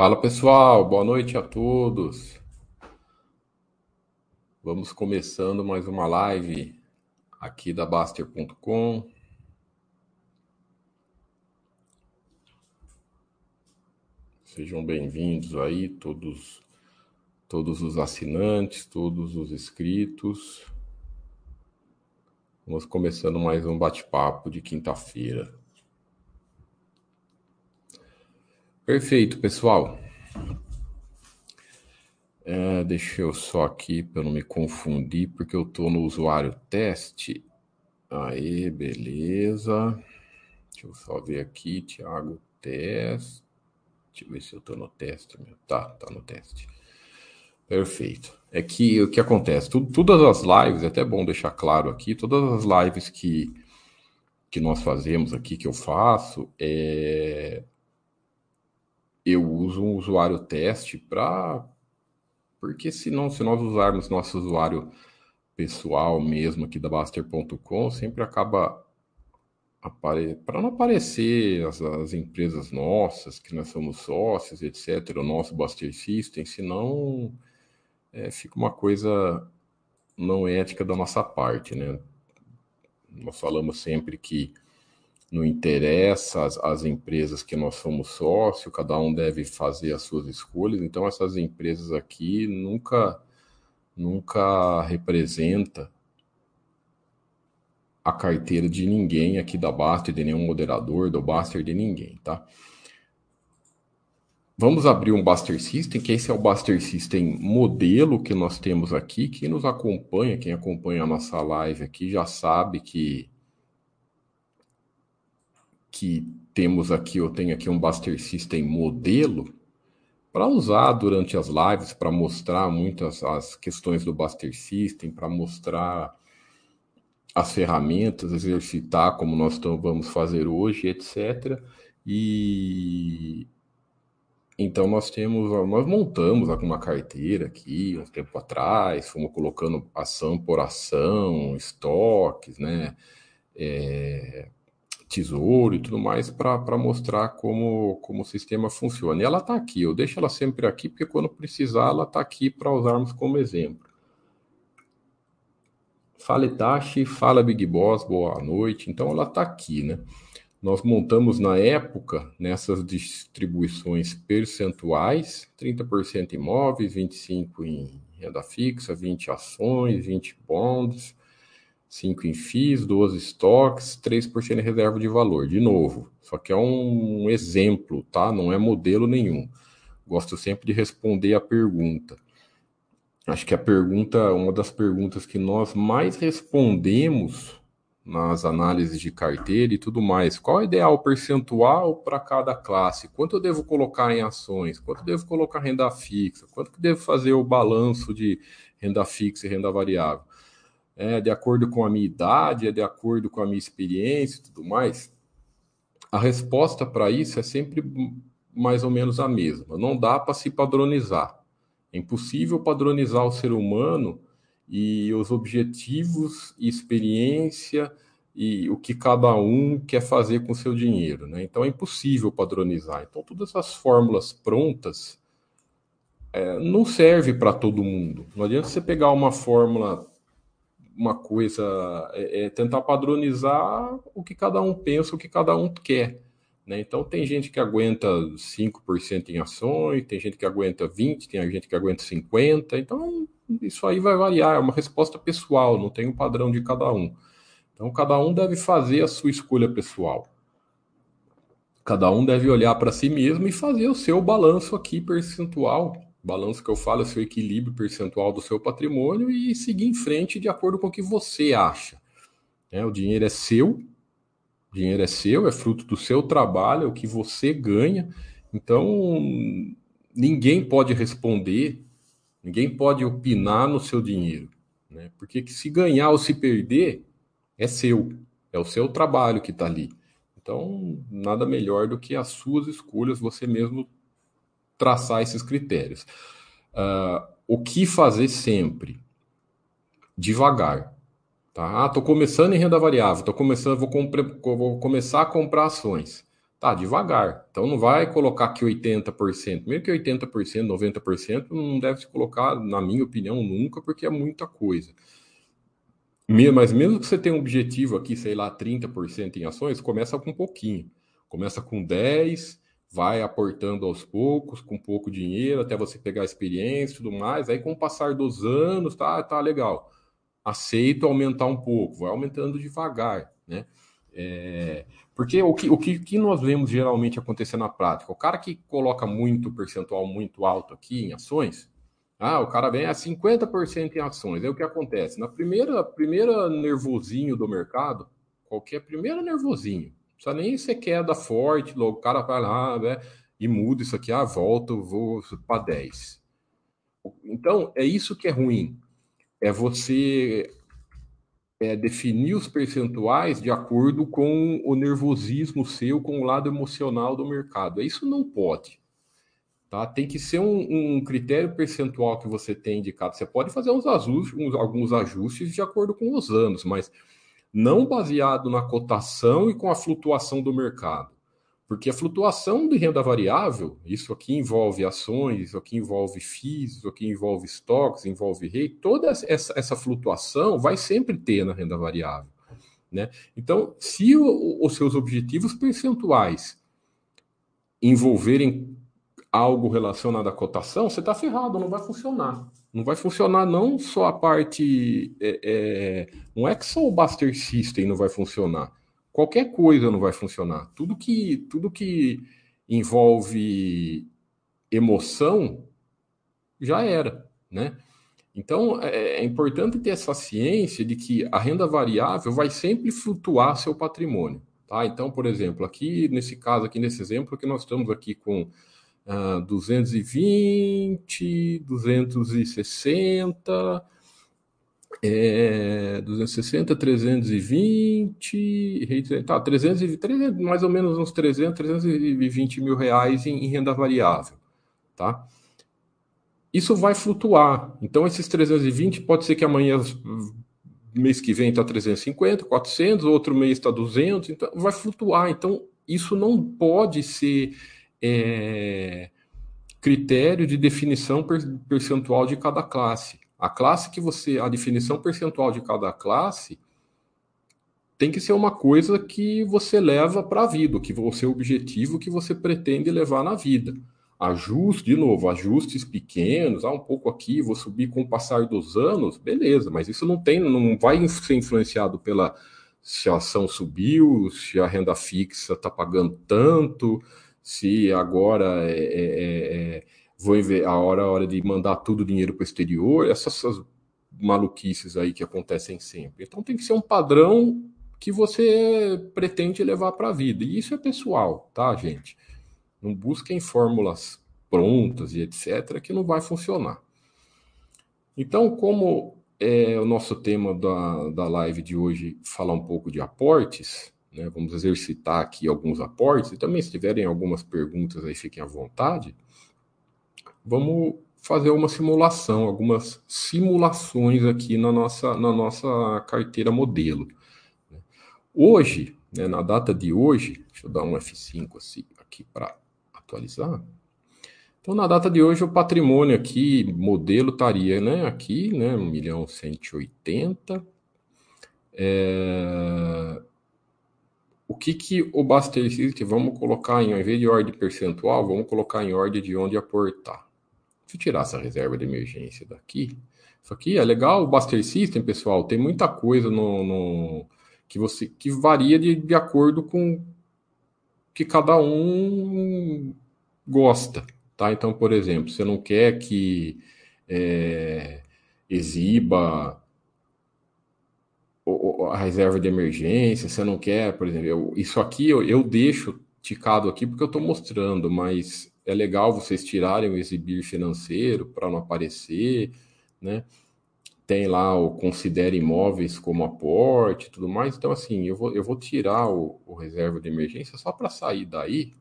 Fala pessoal, boa noite a todos. Vamos começando mais uma live aqui da Baster.com. Sejam bem-vindos aí, todos, todos os assinantes, todos os inscritos. Vamos começando mais um bate-papo de quinta-feira. Perfeito, pessoal. É, deixa eu só aqui para não me confundir, porque eu estou no usuário teste. Aí, beleza. Deixa eu só ver aqui, Thiago, teste. Deixa eu ver se eu estou no teste. Tá, tá no teste. Perfeito. É que o que acontece? Todas as lives, é até bom deixar claro aqui, todas as lives que, que nós fazemos aqui, que eu faço, é, eu uso um usuário teste para. Porque senão, se nós usarmos nosso usuário pessoal mesmo aqui da Baster.com, sempre acaba apare... para não aparecer as, as, empresas nossas, que nós somos sócios, etc., o nosso Baster System, senão é, fica uma coisa não ética da nossa parte, né? Nós falamos sempre que não interessa as, as, empresas que nós somos sócio, cada um deve fazer as suas escolhas. Então essas empresas aqui nunca nunca representa a carteira de ninguém aqui da Baster, de nenhum moderador, do Baster, de ninguém, tá? Vamos abrir um Baster System, que esse é o Baster System modelo que nós temos aqui. Quem nos acompanha, quem acompanha a nossa live aqui, já sabe que que temos aqui, eu tenho aqui um Buster System modelo para usar durante as lives, para mostrar muitas as questões do Buster System, para mostrar as ferramentas, exercitar como nós vamos fazer hoje, etc. E então nós temos, nós montamos alguma carteira aqui um tempo atrás, fomos colocando ação por ação, estoques, né? É, tesouro e tudo mais para mostrar como, como o sistema funciona. E ela está aqui, eu deixo ela sempre aqui, porque quando precisar, ela está aqui para usarmos como exemplo. Fala Itachi, fala Big Boss, boa noite. Então ela está aqui, né? Nós montamos na época nessas distribuições percentuais, 30% imóveis, 25 em renda fixa, 20 ações, 20 bonds, 5 em FIIs, 12 estoques, 3% em reserva de valor. De novo, só que é um exemplo, tá? Não é modelo nenhum. Gosto sempre de responder a pergunta. Acho que a pergunta, uma das perguntas que nós mais respondemos nas análises de carteira e tudo mais, qual é o ideal percentual para cada classe? Quanto eu devo colocar em ações? Quanto eu devo colocar renda fixa? Quanto que devo fazer o balanço de renda fixa e renda variável? É de acordo com a minha idade, é de acordo com a minha experiência e tudo mais, a resposta para isso é sempre mais ou menos a mesma. Não dá para se padronizar. É impossível padronizar o ser humano e os objetivos e experiência e o que cada um quer fazer com o seu dinheiro. Né? Então é impossível padronizar. Então, todas essas fórmulas prontas é, não serve para todo mundo. Não adianta você pegar uma fórmula uma coisa, é, é, tentar padronizar o que cada um pensa, o que cada um quer. Né? Então, tem gente que aguenta 5% em ações, tem gente que aguenta 20%, tem gente que aguenta 50%. Então, isso aí vai variar, é uma resposta pessoal, não tem um padrão de cada um. Então, cada um deve fazer a sua escolha pessoal. Cada um deve olhar para si mesmo e fazer o seu balanço aqui percentual balanço que eu falo é seu equilíbrio percentual do seu patrimônio e seguir em frente de acordo com o que você acha. É, o dinheiro é seu, o dinheiro é seu, é fruto do seu trabalho, é o que você ganha. Então, ninguém pode responder, ninguém pode opinar no seu dinheiro. Né? Porque se ganhar ou se perder, é seu, é o seu trabalho que está ali. Então, nada melhor do que as suas escolhas, você mesmo traçar esses critérios. Uh, o que fazer sempre? Devagar. Tá? Ah, estou começando em renda variável, tô começando, vou, compre, vou começar a comprar ações. Tá, devagar. Então não vai colocar que 80%, mesmo que 80%, 90%, não deve se colocar, na minha opinião, nunca, porque é muita coisa. Mas mesmo que você tenha um objetivo aqui, sei lá, 30% em ações, começa com um pouquinho. Começa com 10, vai aportando aos poucos, com pouco dinheiro, até você pegar experiência e tudo mais. Aí, com o passar dos anos, tá, tá legal. Aceito aumentar um pouco, vai aumentando devagar, né? É, porque o, que, o que, que, nós vemos geralmente acontecer na prática? O cara que coloca muito percentual muito alto aqui em ações, ah, o cara vem a 50% em ações. Aí o que acontece? Na primeira, primeira nervosinho do mercado, qualquer primeiro nervosinho, precisa nem ser queda forte, logo o cara vai lá né, e muda isso aqui, ah, volta, vou para 10. Então, é isso que é ruim. É você é, definir os percentuais de acordo com o nervosismo seu, com o lado emocional do mercado. Isso não pode. Tá? Tem que ser um, um critério percentual que você tem indicado. Você pode fazer uns ajustes, uns, alguns ajustes de acordo com os anos, mas não baseado na cotação e com a flutuação do mercado. Porque a flutuação de renda variável, isso aqui envolve ações, isso aqui envolve FIIs, isso aqui envolve estoques, envolve rei, toda essa, essa flutuação vai sempre ter na renda variável. Né? Então, se o, os seus objetivos percentuais envolverem algo relacionado à cotação, você está ferrado, não vai funcionar. Não vai funcionar não só a parte. É, é, não é que só o Buster System não vai funcionar qualquer coisa não vai funcionar. Tudo que, tudo que envolve emoção já era, né? Então é, é importante ter essa ciência de que a renda variável vai sempre flutuar seu patrimônio, tá? Então, por exemplo, aqui nesse caso, aqui nesse exemplo que nós estamos aqui com uh, 220, 260 é, 260, 320, tá, 300, 300, mais ou menos uns 300, 320 mil reais em, em renda variável, tá? Isso vai flutuar. Então, esses 320 pode ser que amanhã, mês que vem, está 350, 400, outro mês está 200, então vai flutuar. Então, isso não pode ser é, critério de definição percentual de cada classe. A classe que você, a definição percentual de cada classe tem que ser uma coisa que você leva para a vida, que o seu objetivo que você pretende levar na vida. Ajuste, de novo, ajustes pequenos, ah, um pouco aqui, vou subir com o passar dos anos, beleza, mas isso não tem, não vai ser influenciado pela se a ação subiu, se a renda fixa está pagando tanto, se agora é, é, é vou ver a hora, a hora de mandar tudo dinheiro para o exterior, essas, essas maluquices aí que acontecem sempre. Então tem que ser um padrão que você pretende levar para a vida. E isso é pessoal, tá, gente? Não busquem fórmulas prontas e etc., que não vai funcionar. Então, como é o nosso tema da, da live de hoje falar um pouco de aportes, né? Vamos exercitar aqui alguns aportes, e também se tiverem algumas perguntas aí, fiquem à vontade vamos fazer uma simulação, algumas simulações aqui na nossa, na nossa carteira modelo. Hoje, né, na data de hoje, deixa eu dar um F5 assim, aqui para atualizar. Então, na data de hoje, o patrimônio aqui, modelo, estaria né, aqui, né, 1 milhão 180. É... O que, que o Buster System, vamos colocar em, ao invés de ordem percentual, vamos colocar em ordem de onde aportar. Deixa eu tirar essa reserva de emergência daqui. Isso aqui é legal. O Buster System, pessoal, tem muita coisa no, no que você que varia de, de acordo com que cada um gosta, tá? Então, por exemplo, você não quer que é, exiba a reserva de emergência, você não quer, por exemplo, eu, isso aqui eu, eu deixo ticado aqui porque eu estou mostrando, mas é legal vocês tirarem o exibir financeiro para não aparecer, né? Tem lá o considere imóveis como aporte e tudo mais. Então, assim, eu vou, eu vou tirar o, o reserva de emergência só para sair daí.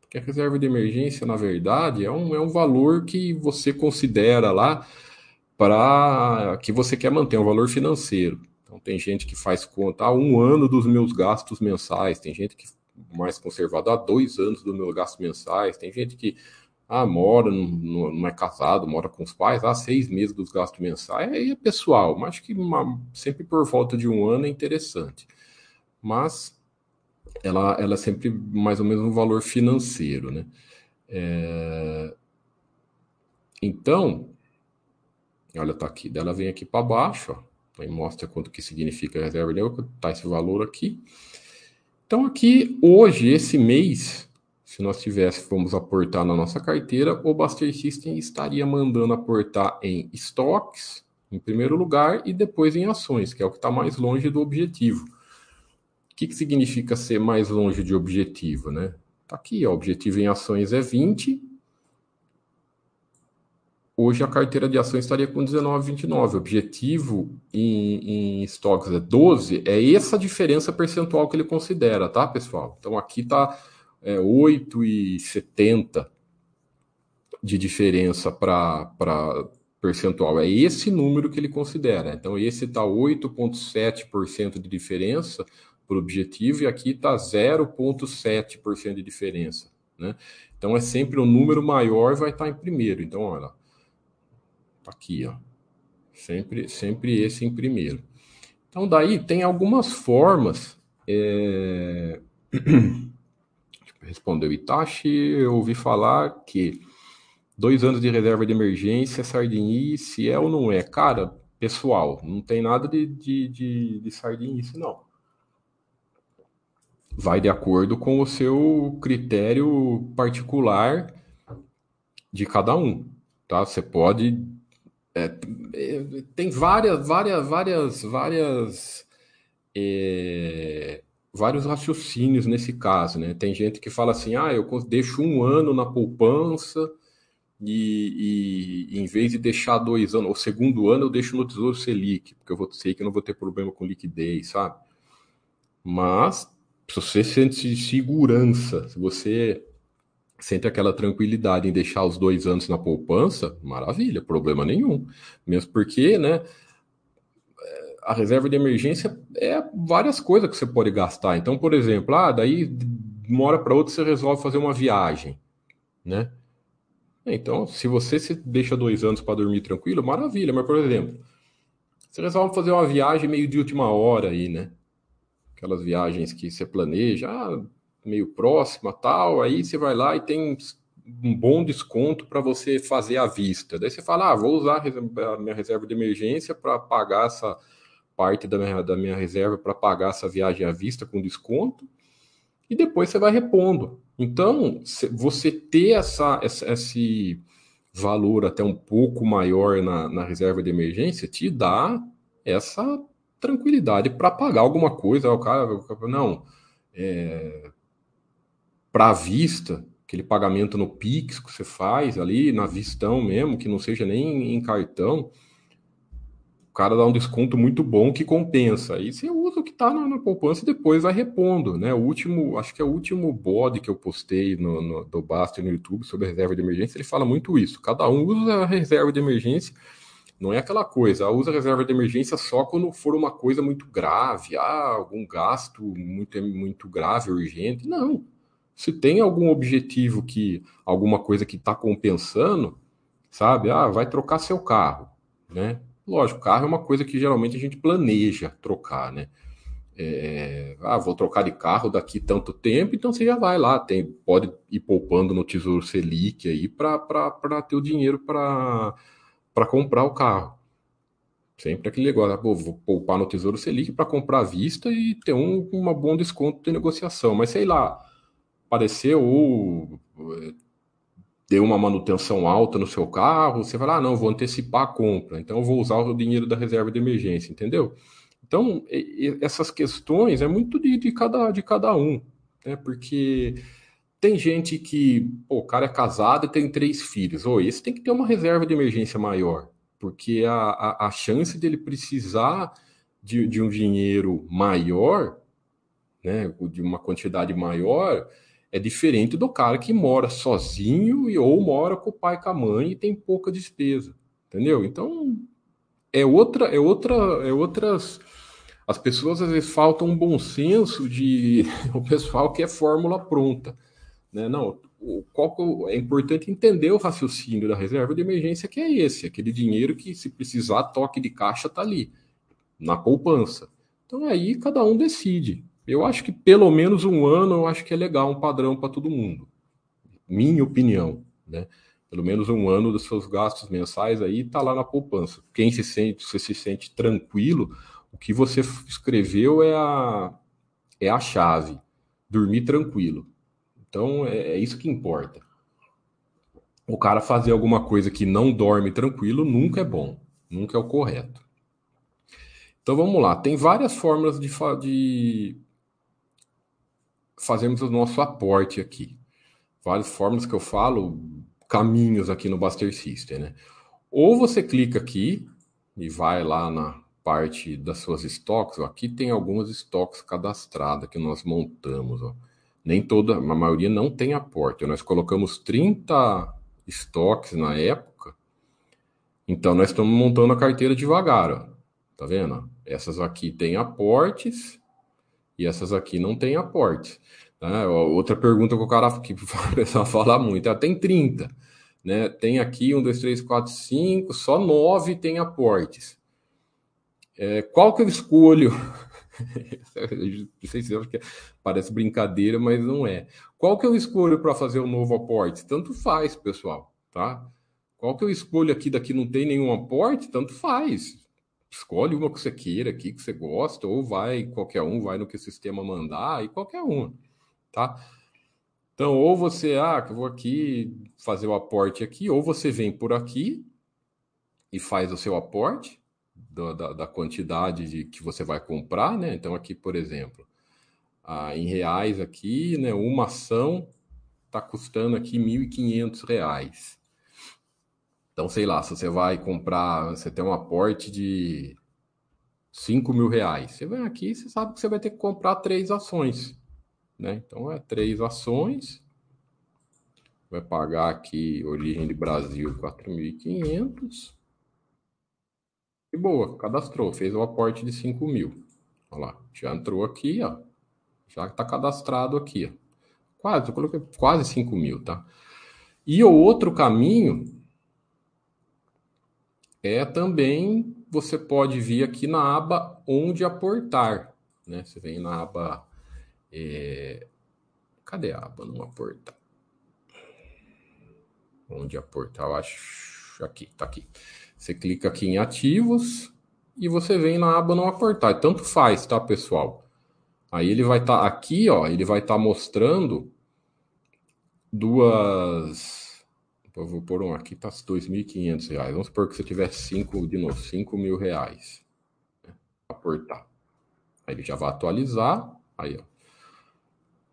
Porque a reserva de emergência, na verdade, é um, é um valor que você considera lá para que você quer manter, é um valor financeiro. Então, tem gente que faz conta, ah, um ano dos meus gastos mensais, tem gente que mais conservado, há dois anos do meu gasto mensais. Tem gente que ah, mora, não, não é casado, mora com os pais, há seis meses dos gastos mensais. Aí é pessoal, mas acho que uma, sempre por volta de um ano é interessante. Mas ela, ela é sempre mais ou menos um valor financeiro, né? É... Então, olha, tá aqui, dela vem aqui para baixo, ó, aí mostra quanto que significa a reserva de tá esse valor aqui. Então, aqui, hoje, esse mês, se nós tivéssemos aportar na nossa carteira, o Buster System estaria mandando aportar em estoques, em primeiro lugar, e depois em ações, que é o que está mais longe do objetivo. O que, que significa ser mais longe de objetivo, né? Tá aqui, ó, o objetivo em ações é 20. Hoje a carteira de ações estaria com 19,29. O objetivo em, em estoques é 12. É essa diferença percentual que ele considera, tá, pessoal? Então aqui tá é, 8,70 de diferença para percentual. É esse número que ele considera. Então, esse está 8,7% de diferença para o objetivo e aqui está 0,7% de diferença. Né? Então é sempre o número maior vai estar tá em primeiro. Então, olha, aqui, ó. Sempre, sempre esse em primeiro. Então, daí tem algumas formas. É... Respondeu Itachi, eu ouvi falar que dois anos de reserva de emergência, sardinice é ou não é? Cara, pessoal, não tem nada de, de, de, de sardinice, não vai de acordo com o seu critério particular de cada um, tá? Você pode é, tem várias, várias, várias, várias, é, vários raciocínios nesse caso, né? Tem gente que fala assim, ah, eu deixo um ano na poupança e, e, em vez de deixar dois anos, o segundo ano eu deixo no Tesouro Selic, porque eu vou, sei que eu não vou ter problema com liquidez, sabe? Mas se você sente segurança, se você sente aquela tranquilidade em deixar os dois anos na poupança, maravilha, problema nenhum. Mesmo porque, né? A reserva de emergência é várias coisas que você pode gastar. Então, por exemplo, ah, daí de uma hora para outra você resolve fazer uma viagem, né? Então, se você se deixa dois anos para dormir tranquilo, maravilha. Mas, por exemplo, você resolve fazer uma viagem meio de última hora aí, né? aquelas viagens que você planeja, ah, meio próxima, tal, aí você vai lá e tem um bom desconto para você fazer à vista. Daí você fala, ah, vou usar a minha reserva de emergência para pagar essa parte da minha, da minha reserva para pagar essa viagem à vista com desconto, e depois você vai repondo. Então, você ter essa, essa esse valor até um pouco maior na, na reserva de emergência te dá essa tranquilidade para pagar alguma coisa. O cara, não, é, para vista, aquele pagamento no Pix que você faz ali, na vistão mesmo, que não seja nem em cartão, o cara dá um desconto muito bom que compensa. Aí você usa o que está na, na, poupança e depois vai repondo, né? O último, acho que é o último bode que eu postei no, no, do Basta no YouTube sobre reserva de emergência, ele fala muito isso. Cada um usa a reserva de emergência não é aquela coisa, usa a reserva de emergência só quando for uma coisa muito grave, ah, algum gasto muito, muito grave, urgente. Não. Se tem algum objetivo que, alguma coisa que está compensando, sabe? Ah, vai trocar seu carro, né? Lógico, carro é uma coisa que geralmente a gente planeja trocar, né? É, ah, vou trocar de carro daqui tanto tempo, então você já vai lá, tem, pode ir poupando no Tesouro Selic aí para ter o dinheiro para comprar o carro. Sempre aquele negócio, pô, vou poupar no Tesouro Selic para comprar à vista e ter um, um bom desconto de negociação. Mas sei lá, apareceu ou eh, deu uma manutenção alta no seu carro, você vai lá, ah, não, vou antecipar a compra, então vou usar o dinheiro da reserva de emergência, entendeu? Então, essas questões é muito de, de, cada, de cada um, né? Porque tem gente que, pô, o cara é casado e tem três filhos. Ou esse tem que ter uma reserva de emergência maior, porque a, a, a chance dele precisar de, de um dinheiro maior, né, de uma quantidade maior, é diferente do cara que mora sozinho e ou mora com o pai e com a mãe e tem pouca despesa, entendeu? Então é outra, é outra, é outras As pessoas às vezes faltam um bom senso de o pessoal que é fórmula pronta, né? Não, qual, é importante entender o raciocínio da reserva de emergência, que é esse, aquele dinheiro que, se precisar, toque de caixa está ali, na poupança. Então aí cada um decide. Eu acho que pelo menos um ano eu acho que é legal, um padrão para todo mundo. Minha opinião, né? Pelo menos um ano dos seus gastos mensais aí está lá na poupança. Quem se sente, se se sente tranquilo, o que você escreveu é a, é a chave. Dormir tranquilo. Então é, é isso que importa. O cara fazer alguma coisa que não dorme tranquilo nunca é bom, nunca é o correto. Então vamos lá, tem várias formas de, de fazermos o nosso aporte aqui. Várias formas que eu falo, caminhos aqui no Buster System, né? Ou você clica aqui e vai lá na parte das suas estoques, aqui tem algumas estoques cadastradas que nós montamos, ó nem toda, a maioria não tem aporte. Nós colocamos 30 estoques na época, então nós estamos montando a carteira devagar, ó. tá vendo? Essas aqui têm aportes e essas aqui não têm aportes. Né? Outra pergunta que o cara que o pessoal fala muito, ah, tem 30, né? Tem aqui um, dois, três, quatro, cinco, só nove tem aportes. É, qual que eu escolho parece brincadeira, mas não é. Qual que eu escolho para fazer o um novo aporte? Tanto faz, pessoal, tá? Qual que eu escolho aqui daqui não tem nenhum aporte? Tanto faz. Escolhe uma que você queira aqui, que você gosta, ou vai, qualquer um, vai no que o sistema mandar, e qualquer uma, tá? Então, ou você, ah, que eu vou aqui fazer o aporte aqui, ou você vem por aqui e faz o seu aporte, da, da, quantidade de, que você vai comprar, né? Então, aqui, por exemplo, ah, em reais aqui, né? Uma ação está custando aqui R$ 1.500. Então, sei lá, se você vai comprar, você tem um aporte de 5 mil reais. Você vem aqui você sabe que você vai ter que comprar três ações. Né? Então, é três ações. Vai pagar aqui Origem de Brasil 4.500. E boa, cadastrou, fez o aporte de 5 mil. Olha lá, já entrou aqui, ó. Já está cadastrado aqui, ó. Quase, eu coloquei quase 5 mil, tá? E o outro caminho é também você pode vir aqui na aba onde aportar, né? Você vem na aba. É... Cadê a aba não aportar? Onde aportar? Eu acho aqui, tá aqui. Você clica aqui em ativos e você vem na aba não aportar. Tanto faz, tá, pessoal? Aí ele vai estar tá aqui, ó, ele vai estar tá mostrando duas. Eu vou pôr um aqui, tá R$ 2.500. Vamos supor que você tiver cinco de novo, 5 mil reais. Né? Aportar. Aí ele já vai atualizar. Aí, ó.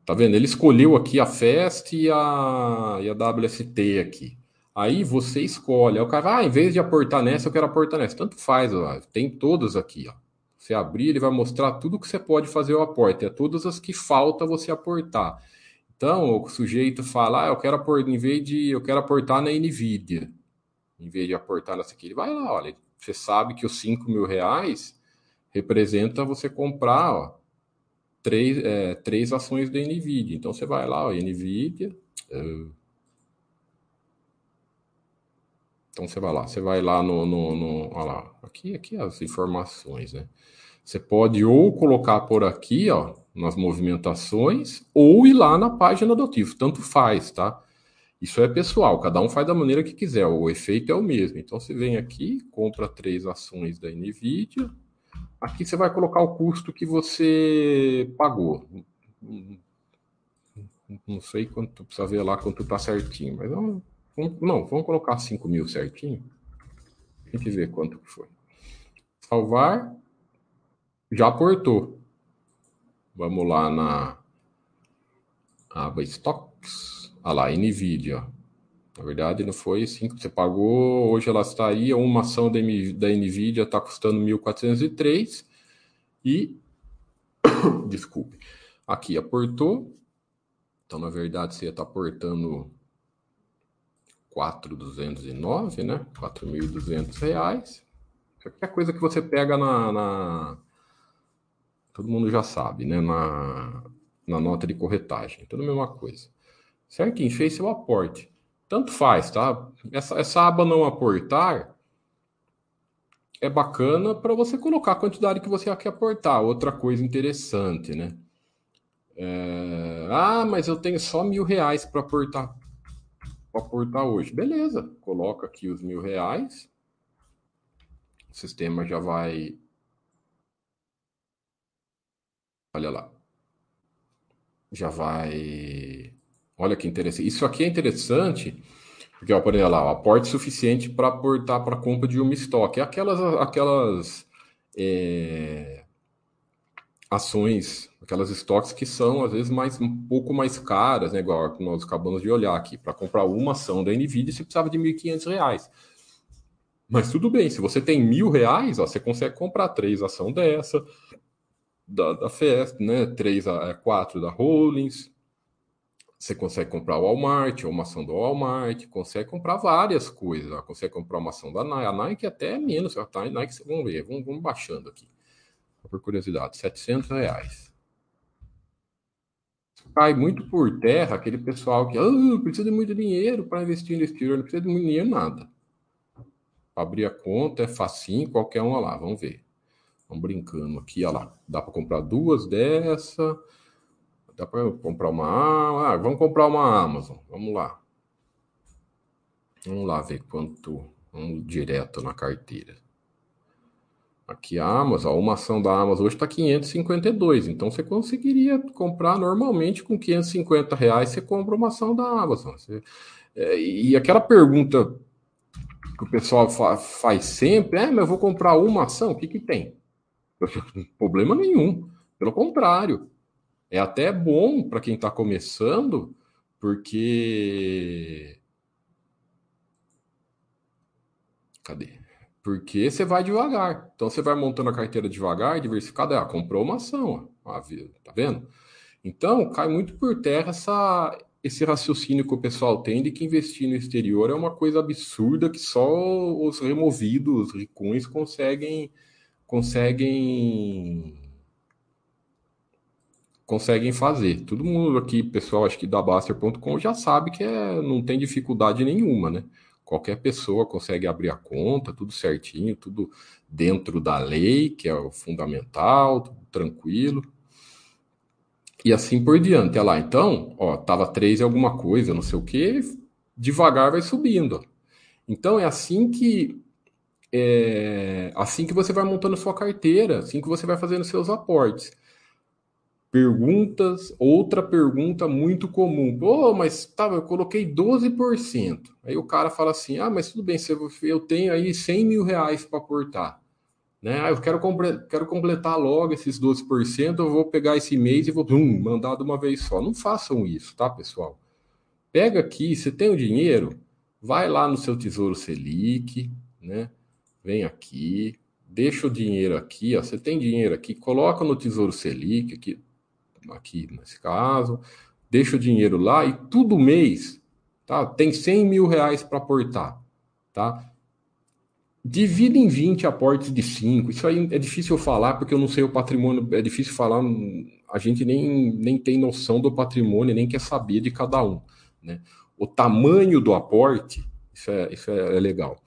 Tá vendo? Ele escolheu aqui a FEST e a, e a WST aqui. Aí você escolhe. Aí o cara vai, ah, em vez de aportar nessa, eu quero aportar nessa. Tanto faz, ó, tem todas aqui. Ó. Você abrir, ele vai mostrar tudo que você pode fazer o aporte. É todas as que falta você aportar. Então, o sujeito fala, ah, eu quero aportar, em vez de eu quero aportar na Nvidia, em vez de aportar nessa aqui, ele vai lá, olha, você sabe que os 5 mil reais representa você comprar ó, três, é, três ações da Nvidia. Então você vai lá, ó, Nvidia. Uh, Então você vai lá, você vai lá no, no, no lá, aqui, aqui as informações, né? Você pode ou colocar por aqui, ó, nas movimentações, ou ir lá na página do ativo, tanto faz, tá? Isso é pessoal, cada um faz da maneira que quiser, o efeito é o mesmo. Então você vem aqui, compra três ações da Nvidia, aqui você vai colocar o custo que você pagou. Não sei quanto, precisa ver lá quanto tá certinho, mas não, não, vamos colocar 5 mil certinho. A gente vê quanto que foi. Salvar. Já aportou. Vamos lá na aba Stocks. Olha lá, NVIDIA. Na verdade, não foi 5 você pagou. Hoje ela estaria. Uma ação da, NVIDIA está custando 1.403. E. Desculpe. Aqui aportou. Então, na verdade, você ia estar tá aportando 4.209, né? 4.200 reais. Qualquer coisa que você pega na, na, todo mundo já sabe, né? Na, na nota de corretagem, tudo a mesma coisa. Certinho, fez seu aporte. Tanto faz, tá? Essa, essa aba não aportar é bacana para você colocar a quantidade que você quer aportar. Outra coisa interessante, né? É... Ah, mas eu tenho só mil reais para aportar, pra aportar hoje. Beleza, coloca aqui os mil reais. O sistema já vai. Olha lá. Já vai. Olha que interessante. Isso aqui é interessante porque, ó, por exemplo, lá, o aporte suficiente para aportar para compra de uma estoque. É aquelas, aquelas é, ações, aquelas estoques que são, às vezes, mais, um pouco mais caras, né? Igual nós acabamos de olhar aqui. Para comprar uma ação da NVIDIA, você precisava de R$ 1.500. Mas tudo bem, se você tem mil reais, ó, você consegue comprar três ações dessa, da, da né? Três, é, quatro da Holdings, você consegue comprar o Walmart, ou uma ação do Walmart, consegue comprar várias coisas. Né? Consegue comprar uma ação da Nike. A Nike até é menos. A Nike, vamos ver, vamos, vamos baixando aqui. Por curiosidade, 700 reais. Cai muito por terra aquele pessoal que ah, precisa de muito dinheiro para investir no exterior, não precisa de muito dinheiro nada. Abrir a conta é facinho, qualquer uma lá, vamos ver. Vamos brincando aqui, olha lá. Dá para comprar duas dessa Dá para comprar uma. Ah, vamos comprar uma Amazon. Vamos lá. Vamos lá ver quanto. Vamos direto na carteira. Aqui a Amazon, uma ação da Amazon hoje está 552. Então você conseguiria comprar normalmente com 550 reais. Você compra uma ação da Amazon. Você, é, e aquela pergunta que o pessoal fa faz sempre: é, mas eu vou comprar uma ação, o que, que tem? Problema nenhum. Pelo contrário, é até bom para quem está começando, porque. Cadê? Porque você vai devagar. Então você vai montando a carteira devagar, diversificada. Ah, comprou uma ação, ó. tá vendo? Então cai muito por terra essa, esse raciocínio que o pessoal tem de que investir no exterior é uma coisa absurda que só os removidos, os ricões conseguem conseguem conseguem fazer. Todo mundo aqui, pessoal, acho que da Baster.com já sabe que é, não tem dificuldade nenhuma, né? Qualquer pessoa consegue abrir a conta, tudo certinho, tudo dentro da lei, que é o fundamental, tudo tranquilo. E assim por diante. Olha lá, então, ó, tava 3 e alguma coisa, não sei o que, devagar vai subindo. Então é assim que é assim que você vai montando sua carteira, assim que você vai fazendo seus aportes. Perguntas, outra pergunta muito comum. Oh, mas tá, eu coloquei 12%. Aí o cara fala assim: ah, mas tudo bem, eu tenho aí 100 mil reais para aportar. Né? Ah, eu quero, quero completar logo esses 12%, eu vou pegar esse mês e vou mandar de uma vez só. Não façam isso, tá, pessoal? Pega aqui, você tem o dinheiro, vai lá no seu Tesouro Selic, né? Vem aqui, deixa o dinheiro aqui, ó. Você tem dinheiro aqui, coloca no Tesouro Selic, aqui, aqui nesse caso, deixa o dinheiro lá e todo mês, tá? Tem 100 mil reais para aportar, tá? Divida em 20 aportes de 5. Isso aí é difícil falar porque eu não sei o patrimônio, é difícil falar, a gente nem, nem tem noção do patrimônio, nem quer saber de cada um, né? O tamanho do aporte, isso é, isso é, é legal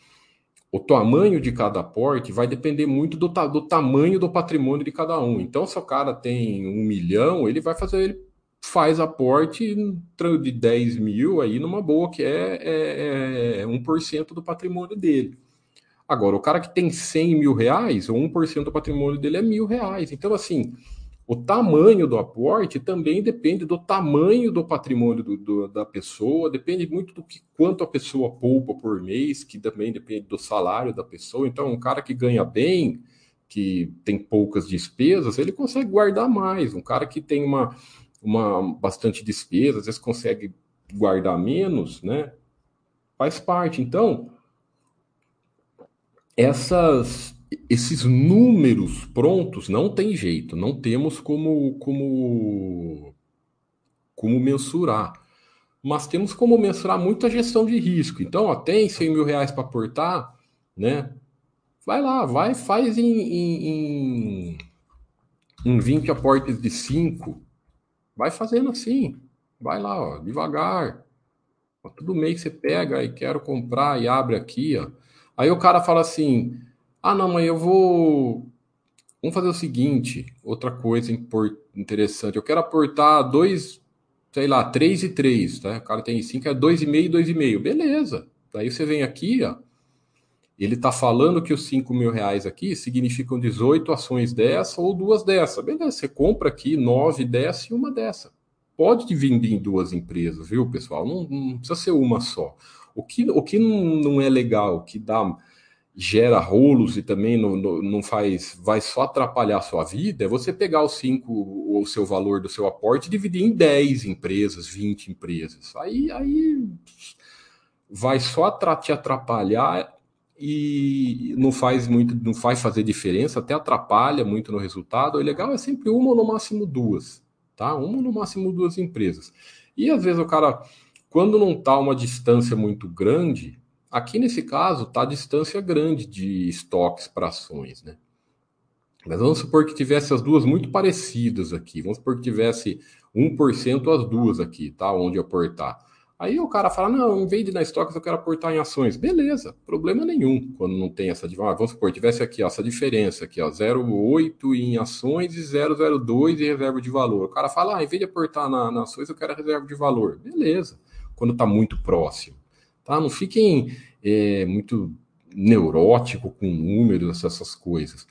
o tamanho de cada aporte vai depender muito do, do tamanho do patrimônio de cada um. Então, se o cara tem um milhão, ele vai fazer, ele faz aporte de 10 mil aí numa boa, que é, é, é 1% do patrimônio dele. Agora, o cara que tem 100 mil reais, o 1% do patrimônio dele é mil reais. Então, assim, o tamanho do aporte também depende do tamanho do patrimônio do, do, da pessoa, depende muito do que quanto a pessoa poupa por mês, que também depende do salário da pessoa. Então, um cara que ganha bem, que tem poucas despesas, ele consegue guardar mais. Um cara que tem uma, uma bastante despesa, às vezes consegue guardar menos, né? Faz parte. Então, essas esses números prontos não tem jeito, não temos como, como, como mensurar. Mas temos como mensurar muita gestão de risco. Então, ó, tem 100 mil reais para aportar, né? Vai lá, vai, faz em, em, em, em 20 aportes de 5, vai fazendo assim. Vai lá, ó, devagar. Todo mês você pega e quero comprar e abre aqui, ó. Aí o cara fala assim: ah, não, mas eu vou. Vamos fazer o seguinte, outra coisa interessante. Eu quero aportar dois, sei lá, três e três, tá? O cara tem cinco, é dois e meio, dois e meio. Beleza. Daí você vem aqui, ó. Ele está falando que os 5 mil reais aqui significam 18 ações dessa ou duas dessa. Beleza, você compra aqui nove dessa e uma dessa. Pode dividir em duas empresas, viu, pessoal? Não, não precisa ser uma só. O que, o que não é legal, que dá gera rolos e também não, não faz, vai só atrapalhar a sua vida, é você pegar os 5, o seu valor do seu aporte e dividir em 10 empresas, 20 empresas. Aí, aí vai só te atrapalhar e não faz muito, não faz fazer diferença, até atrapalha muito no resultado. O legal é sempre uma ou no máximo duas, tá? Uma ou no máximo duas empresas. E às vezes o cara, quando não está uma distância muito grande, Aqui nesse caso está a distância grande de estoques para ações, né? Mas vamos supor que tivesse as duas muito parecidas aqui. Vamos supor que tivesse 1% as duas aqui, tá? Onde aportar. Aí o cara fala: não, em vez de na estoques, eu quero aportar em ações. Beleza, problema nenhum quando não tem essa diferença. Vamos supor, tivesse aqui ó, essa diferença aqui, ó, 0,8 em ações e 0,02 em reserva de valor. O cara fala: ah, em vez de aportar na, na ações, eu quero reserva de valor. Beleza, quando está muito próximo. Tá? Não fiquem é, muito neurótico com números, essas coisas.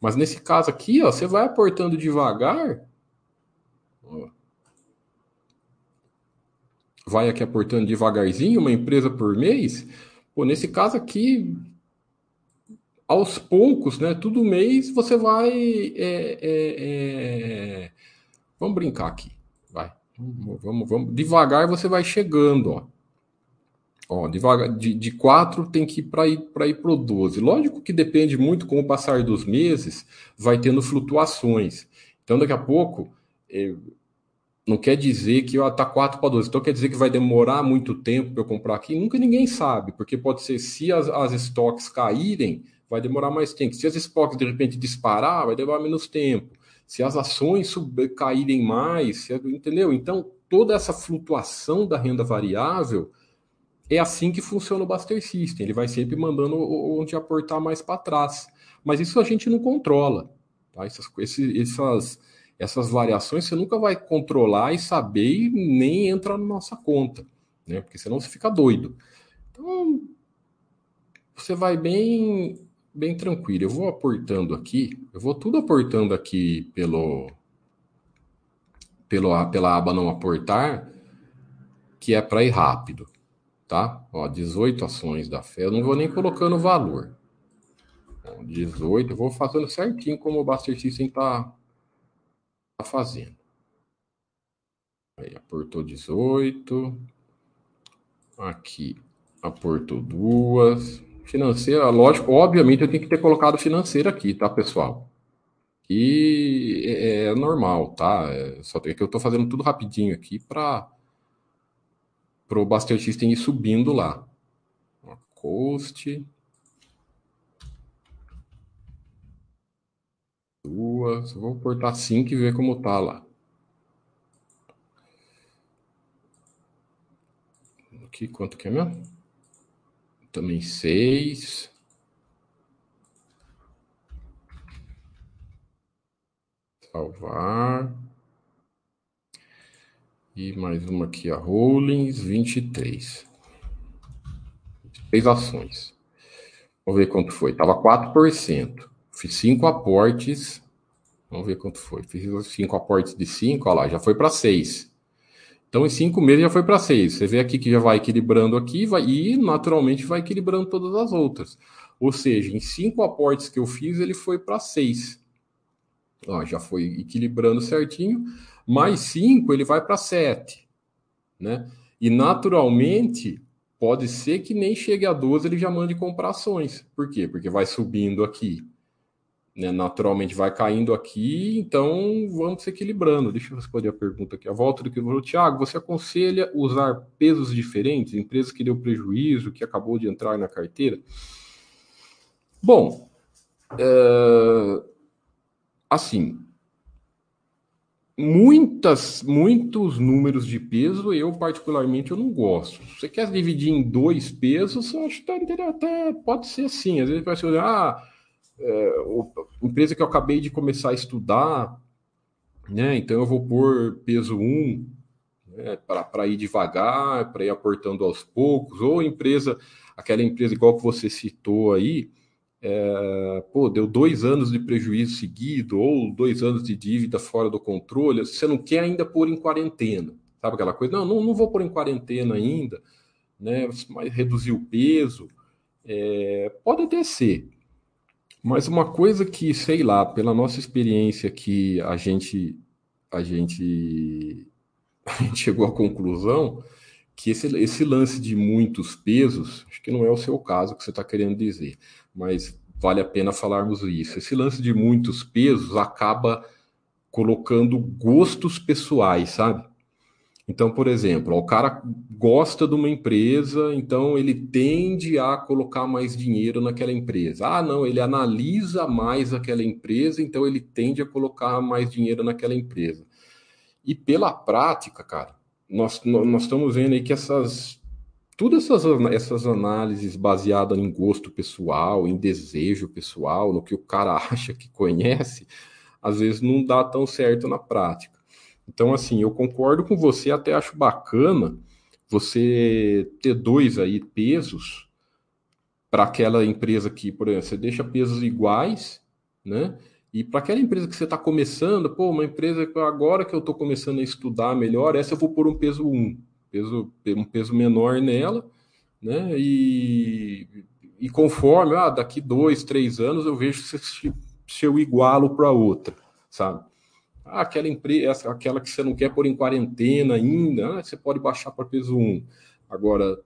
Mas nesse caso aqui, ó, você vai aportando devagar. Ó, vai aqui aportando devagarzinho, uma empresa por mês. Pô, nesse caso aqui, aos poucos, né? Todo mês você vai. É, é, é... Vamos brincar aqui, vai. Vamos, vamos, devagar você vai chegando, ó. Ó, de, de 4 tem que ir para ir para ir o 12. Lógico que depende muito com o passar dos meses, vai tendo flutuações. Então, daqui a pouco, é, não quer dizer que está 4 para 12. Então, quer dizer que vai demorar muito tempo para eu comprar aqui? Nunca ninguém sabe, porque pode ser, se as, as estoques caírem, vai demorar mais tempo. Se as estoques de repente disparar, vai demorar menos tempo. Se as ações caírem mais, entendeu? Então, toda essa flutuação da renda variável é assim que funciona o Buster System. Ele vai sempre mandando onde aportar mais para trás. Mas isso a gente não controla. Tá? Essas, essas, essas variações você nunca vai controlar e saber e nem entra na nossa conta. Né? Porque senão você fica doido. Então, você vai bem bem tranquilo. Eu vou aportando aqui, eu vou tudo aportando aqui pelo, pelo pela aba não aportar, que é para ir rápido tá? Ó, 18 ações da fé, eu não vou nem colocando valor. 18, eu vou fazendo certinho como o Buster System tá, tá fazendo. Aí, aportou 18. Aqui, aportou duas. Financeira, lógico, obviamente eu tenho que ter colocado financeira aqui, tá, pessoal? E é, é normal, tá? É, só que eu tô fazendo tudo rapidinho aqui para para o Buster System ir subindo lá. Coast. Duas. Vou portar 5 e ver como tá lá. Aqui, quanto que é mesmo? Também 6. Salvar. E mais uma aqui, a Holdings 23. 23 ações. Vamos ver quanto foi. Tava 4%. Fiz 5 aportes. Vamos ver quanto foi. Fiz 5 aportes de 5, olha lá, já foi para 6. Então, em 5 meses já foi para 6. Você vê aqui que já vai equilibrando aqui vai, e naturalmente vai equilibrando todas as outras. Ou seja, em 5 aportes que eu fiz, ele foi para 6. Já foi equilibrando certinho mais 5 ele vai para 7, né? E naturalmente pode ser que nem chegue a 12 ele já mande comprar ações. Por quê? Porque vai subindo aqui, né? Naturalmente vai caindo aqui, então vamos se equilibrando. Deixa eu responder a pergunta aqui. A volta do que falou, Tiago, você aconselha usar pesos diferentes, empresas que deu prejuízo, que acabou de entrar na carteira? Bom, é... assim, muitas, muitos números de peso, eu particularmente eu não gosto. Se você quer dividir em dois pesos, eu acho que tá até pode ser assim. Às vezes vai ser, ah, é, empresa que eu acabei de começar a estudar, né? Então eu vou pôr peso 1 né, para ir devagar, para ir aportando aos poucos, ou empresa, aquela empresa igual que você citou aí, é, pô, deu dois anos de prejuízo seguido, ou dois anos de dívida fora do controle, você não quer ainda pôr em quarentena, sabe aquela coisa? Não, não, não vou pôr em quarentena ainda, né? Mas reduzir o peso, é, pode até ser. Mas uma coisa que, sei lá, pela nossa experiência que a gente, a gente, a gente chegou à conclusão que esse, esse lance de muitos pesos, acho que não é o seu caso que você está querendo dizer, mas vale a pena falarmos isso. Esse lance de muitos pesos acaba colocando gostos pessoais, sabe? Então, por exemplo, o cara gosta de uma empresa, então ele tende a colocar mais dinheiro naquela empresa. Ah, não, ele analisa mais aquela empresa, então ele tende a colocar mais dinheiro naquela empresa. E pela prática, cara, nós, nós estamos vendo aí que essas todas essas, essas análises baseadas em gosto pessoal, em desejo pessoal, no que o cara acha que conhece, às vezes não dá tão certo na prática. Então, assim, eu concordo com você, até acho bacana você ter dois aí pesos para aquela empresa que, por exemplo, você deixa pesos iguais, né? E para aquela empresa que você está começando, pô, uma empresa que agora que eu estou começando a estudar melhor, essa eu vou pôr um peso 1 peso, um peso menor nela, né? E, e conforme, ah, daqui dois, três anos eu vejo se, se eu igualo para outra, sabe? Ah, aquela empresa, aquela que você não quer pôr em quarentena ainda, ah, você pode baixar para peso 1. Agora,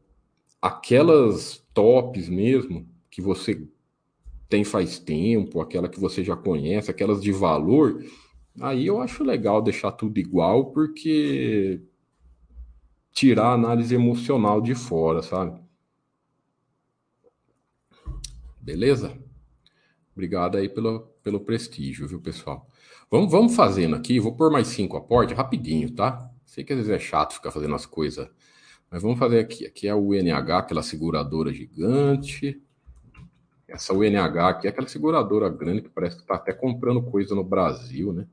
aquelas tops mesmo, que você tem faz tempo, aquela que você já conhece, aquelas de valor, aí eu acho legal deixar tudo igual, porque tirar a análise emocional de fora, sabe? Beleza? Obrigado aí pelo, pelo prestígio, viu, pessoal? Vamos, vamos fazendo aqui, vou pôr mais cinco aportes rapidinho, tá? Sei que às vezes é chato ficar fazendo as coisas, mas vamos fazer aqui. Aqui é o UNH, aquela seguradora gigante. Essa UNH aqui é aquela seguradora grande que parece que está até comprando coisa no Brasil, né?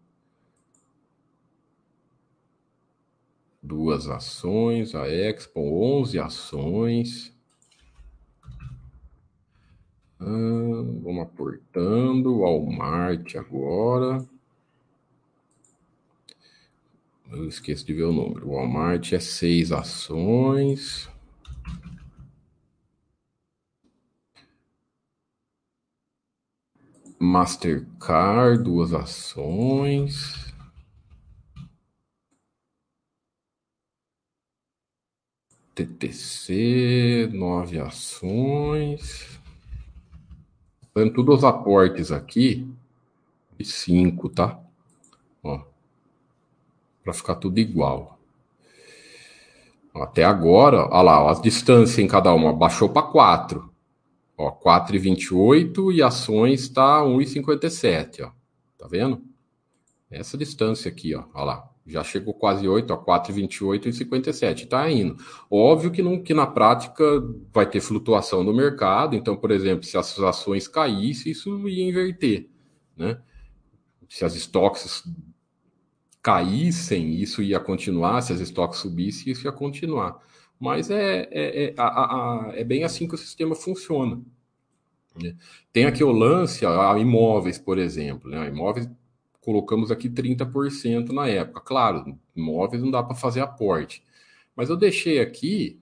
Duas ações, a Expo 11 ações. Ah, vamos aportando, Walmart agora. Eu esqueço de ver o número. O Walmart é seis ações. Mastercard, duas ações. TTC, nove ações. Dando todos os aportes aqui, e cinco, tá? Ó, para ficar tudo igual. Até agora, olha lá, ó, a distância em cada uma baixou para 4. Ó, 4,28 e ações está 1,57, ó. Tá vendo? Essa distância aqui, ó, olha lá já chegou quase 8, a 4,28 e 57, está indo. Óbvio que, não, que na prática vai ter flutuação no mercado, então, por exemplo, se as ações caíssem, isso ia inverter, né? Se as estoques caíssem, isso ia continuar, se as estoques subissem, isso ia continuar. Mas é, é, é, a, a, é bem assim que o sistema funciona. Né? Tem aqui o lance, a, imóveis, por exemplo. Né? Imóveis colocamos aqui 30% na época. Claro, imóveis não dá para fazer aporte. Mas eu deixei aqui,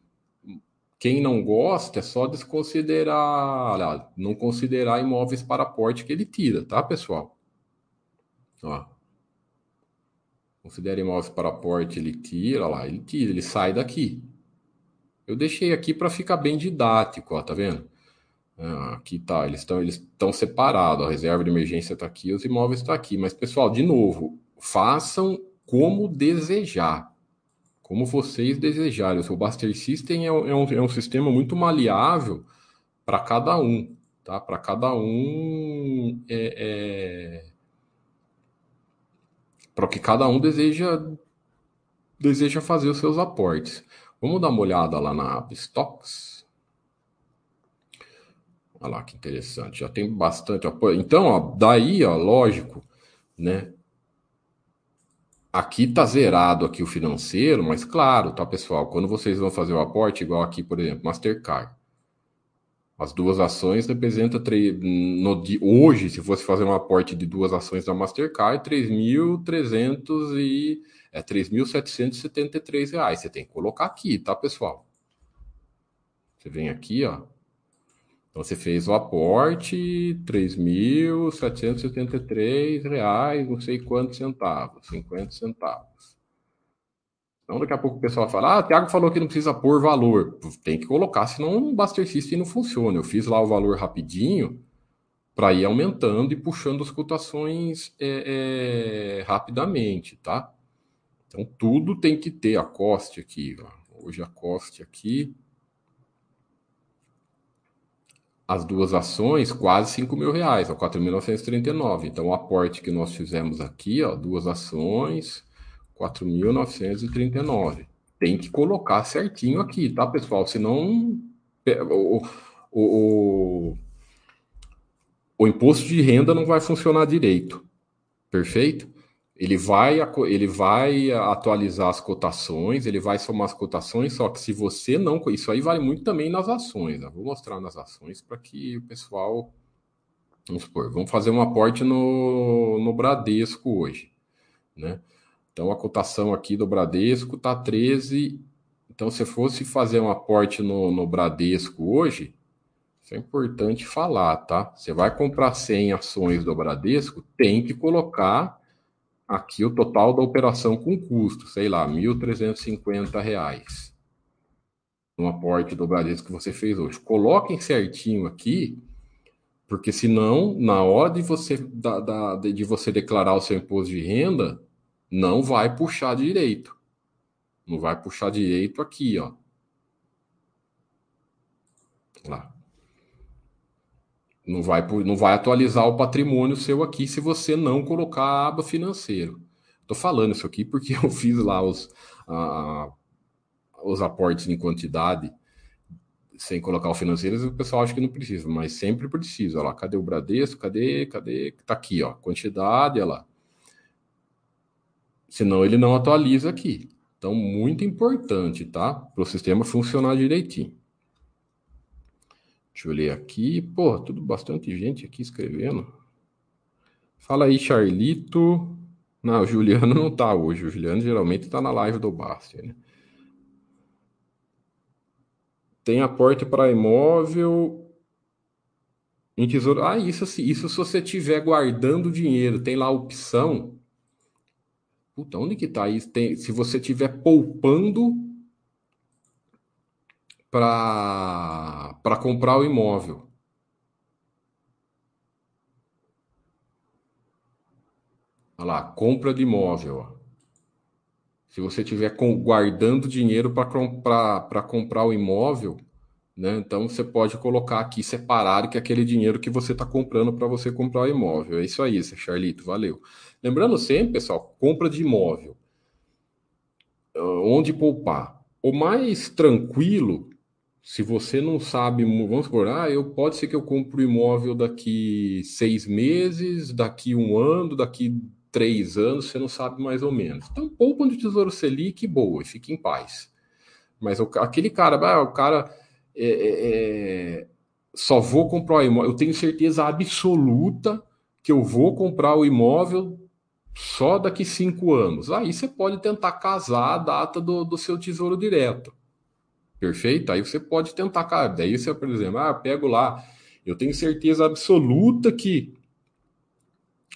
quem não gosta é só desconsiderar, não considerar imóveis para aporte que ele tira, tá, pessoal? Ó. Considera imóveis para aporte, ele tira, lá, ele tira, ele sai daqui. Eu deixei aqui para ficar bem didático, ó, tá vendo? Ah, aqui tá, eles estão eles estão separados, a reserva de emergência está aqui, os imóveis estão tá aqui. Mas, pessoal, de novo, façam como desejar, como vocês desejarem. O Buster System é, é, um, é um sistema muito maleável para cada um, tá? Para cada um é, é... para o que cada um deseja deseja fazer os seus aportes. Vamos dar uma olhada lá na aba Stocks. Olha lá que interessante, já tem bastante apoio. Então, ó, daí, ó, lógico, né? Aqui tá zerado aqui o financeiro, mas claro, tá, pessoal? Quando vocês vão fazer o aporte, igual aqui, por exemplo, Mastercard. As duas ações representam no, hoje, se fosse fazer um aporte de duas ações da Mastercard, 3.300 e é 3.773 reais. Você tem que colocar aqui, tá, pessoal? Você vem aqui, ó. Então você fez o aporte, 3.773 reais, não sei quantos centavos, 50 centavos. Então daqui a pouco o pessoal fala, ah, Thiago falou que não precisa pôr valor. Tem que colocar, senão o Buster System não funciona. Eu fiz lá o valor rapidinho para ir aumentando e puxando as cotações é, é, rapidamente, tá? Então tudo tem que ter a coste aqui. Ó. Hoje a coste aqui as duas ações, quase 5 mil reais, ó, 4.939. Então, o aporte que nós fizemos aqui, ó, duas ações, 4.939. Tem que colocar certinho aqui, tá, pessoal? Senão o, o, o, o imposto de renda não vai funcionar direito. Perfeito? Ele vai, ele vai atualizar as cotações, ele vai somar as cotações, só que se você não. Isso aí vale muito também nas ações. Né? Vou mostrar nas ações para que o pessoal. Vamos supor, vamos fazer um aporte no, no Bradesco hoje. Né? Então a cotação aqui do Bradesco está 13. Então, se fosse fazer um aporte no, no Bradesco hoje, isso é importante falar, tá? Você vai comprar 100 ações do Bradesco, tem que colocar aqui o total da operação com custo, sei lá, R$ 1.350. No aporte do Bradesco que você fez hoje. Coloquem certinho aqui, porque senão, na hora de você, da, da, de você declarar o seu imposto de renda, não vai puxar direito. Não vai puxar direito aqui, ó. Lá. Não vai, não vai atualizar o patrimônio seu aqui se você não colocar a aba financeiro. Estou falando isso aqui porque eu fiz lá os, a, os aportes em quantidade sem colocar o financeiro, o pessoal acha que não precisa, mas sempre precisa. Olha lá, cadê o Bradesco? Cadê? Cadê? Tá aqui, ó, quantidade, olha lá. Senão ele não atualiza aqui. Então, muito importante, tá? Para o sistema funcionar direitinho. Deixa eu ler aqui. Pô, tudo bastante gente aqui escrevendo. Fala aí, Charlito. Não, o Juliano não tá hoje. O Juliano geralmente tá na live do Basti, né? Tem aporte para imóvel em tesouro. Ah, isso, isso se você estiver guardando dinheiro, tem lá a opção. Puta, onde que tá isso? Tem, se você estiver poupando para comprar o imóvel. Olha lá, compra de imóvel. Se você estiver guardando dinheiro para comprar o imóvel, né, então você pode colocar aqui separado que é aquele dinheiro que você está comprando para você comprar o imóvel. É isso aí, Charlito, valeu. Lembrando sempre, pessoal, compra de imóvel. Onde poupar? O mais tranquilo se você não sabe, vamos supor, ah, eu, pode ser que eu compre o imóvel daqui seis meses, daqui um ano, daqui três anos, você não sabe mais ou menos. Então, poupa de Tesouro Selic, boa, e fique em paz. Mas o, aquele cara, ah, o cara é, é, é, só vou comprar o imóvel, eu tenho certeza absoluta que eu vou comprar o imóvel só daqui cinco anos. Aí você pode tentar casar a data do, do seu tesouro direto. Perfeito? Aí você pode tentar, cara. Daí você, por exemplo, ah, pego lá, eu tenho certeza absoluta que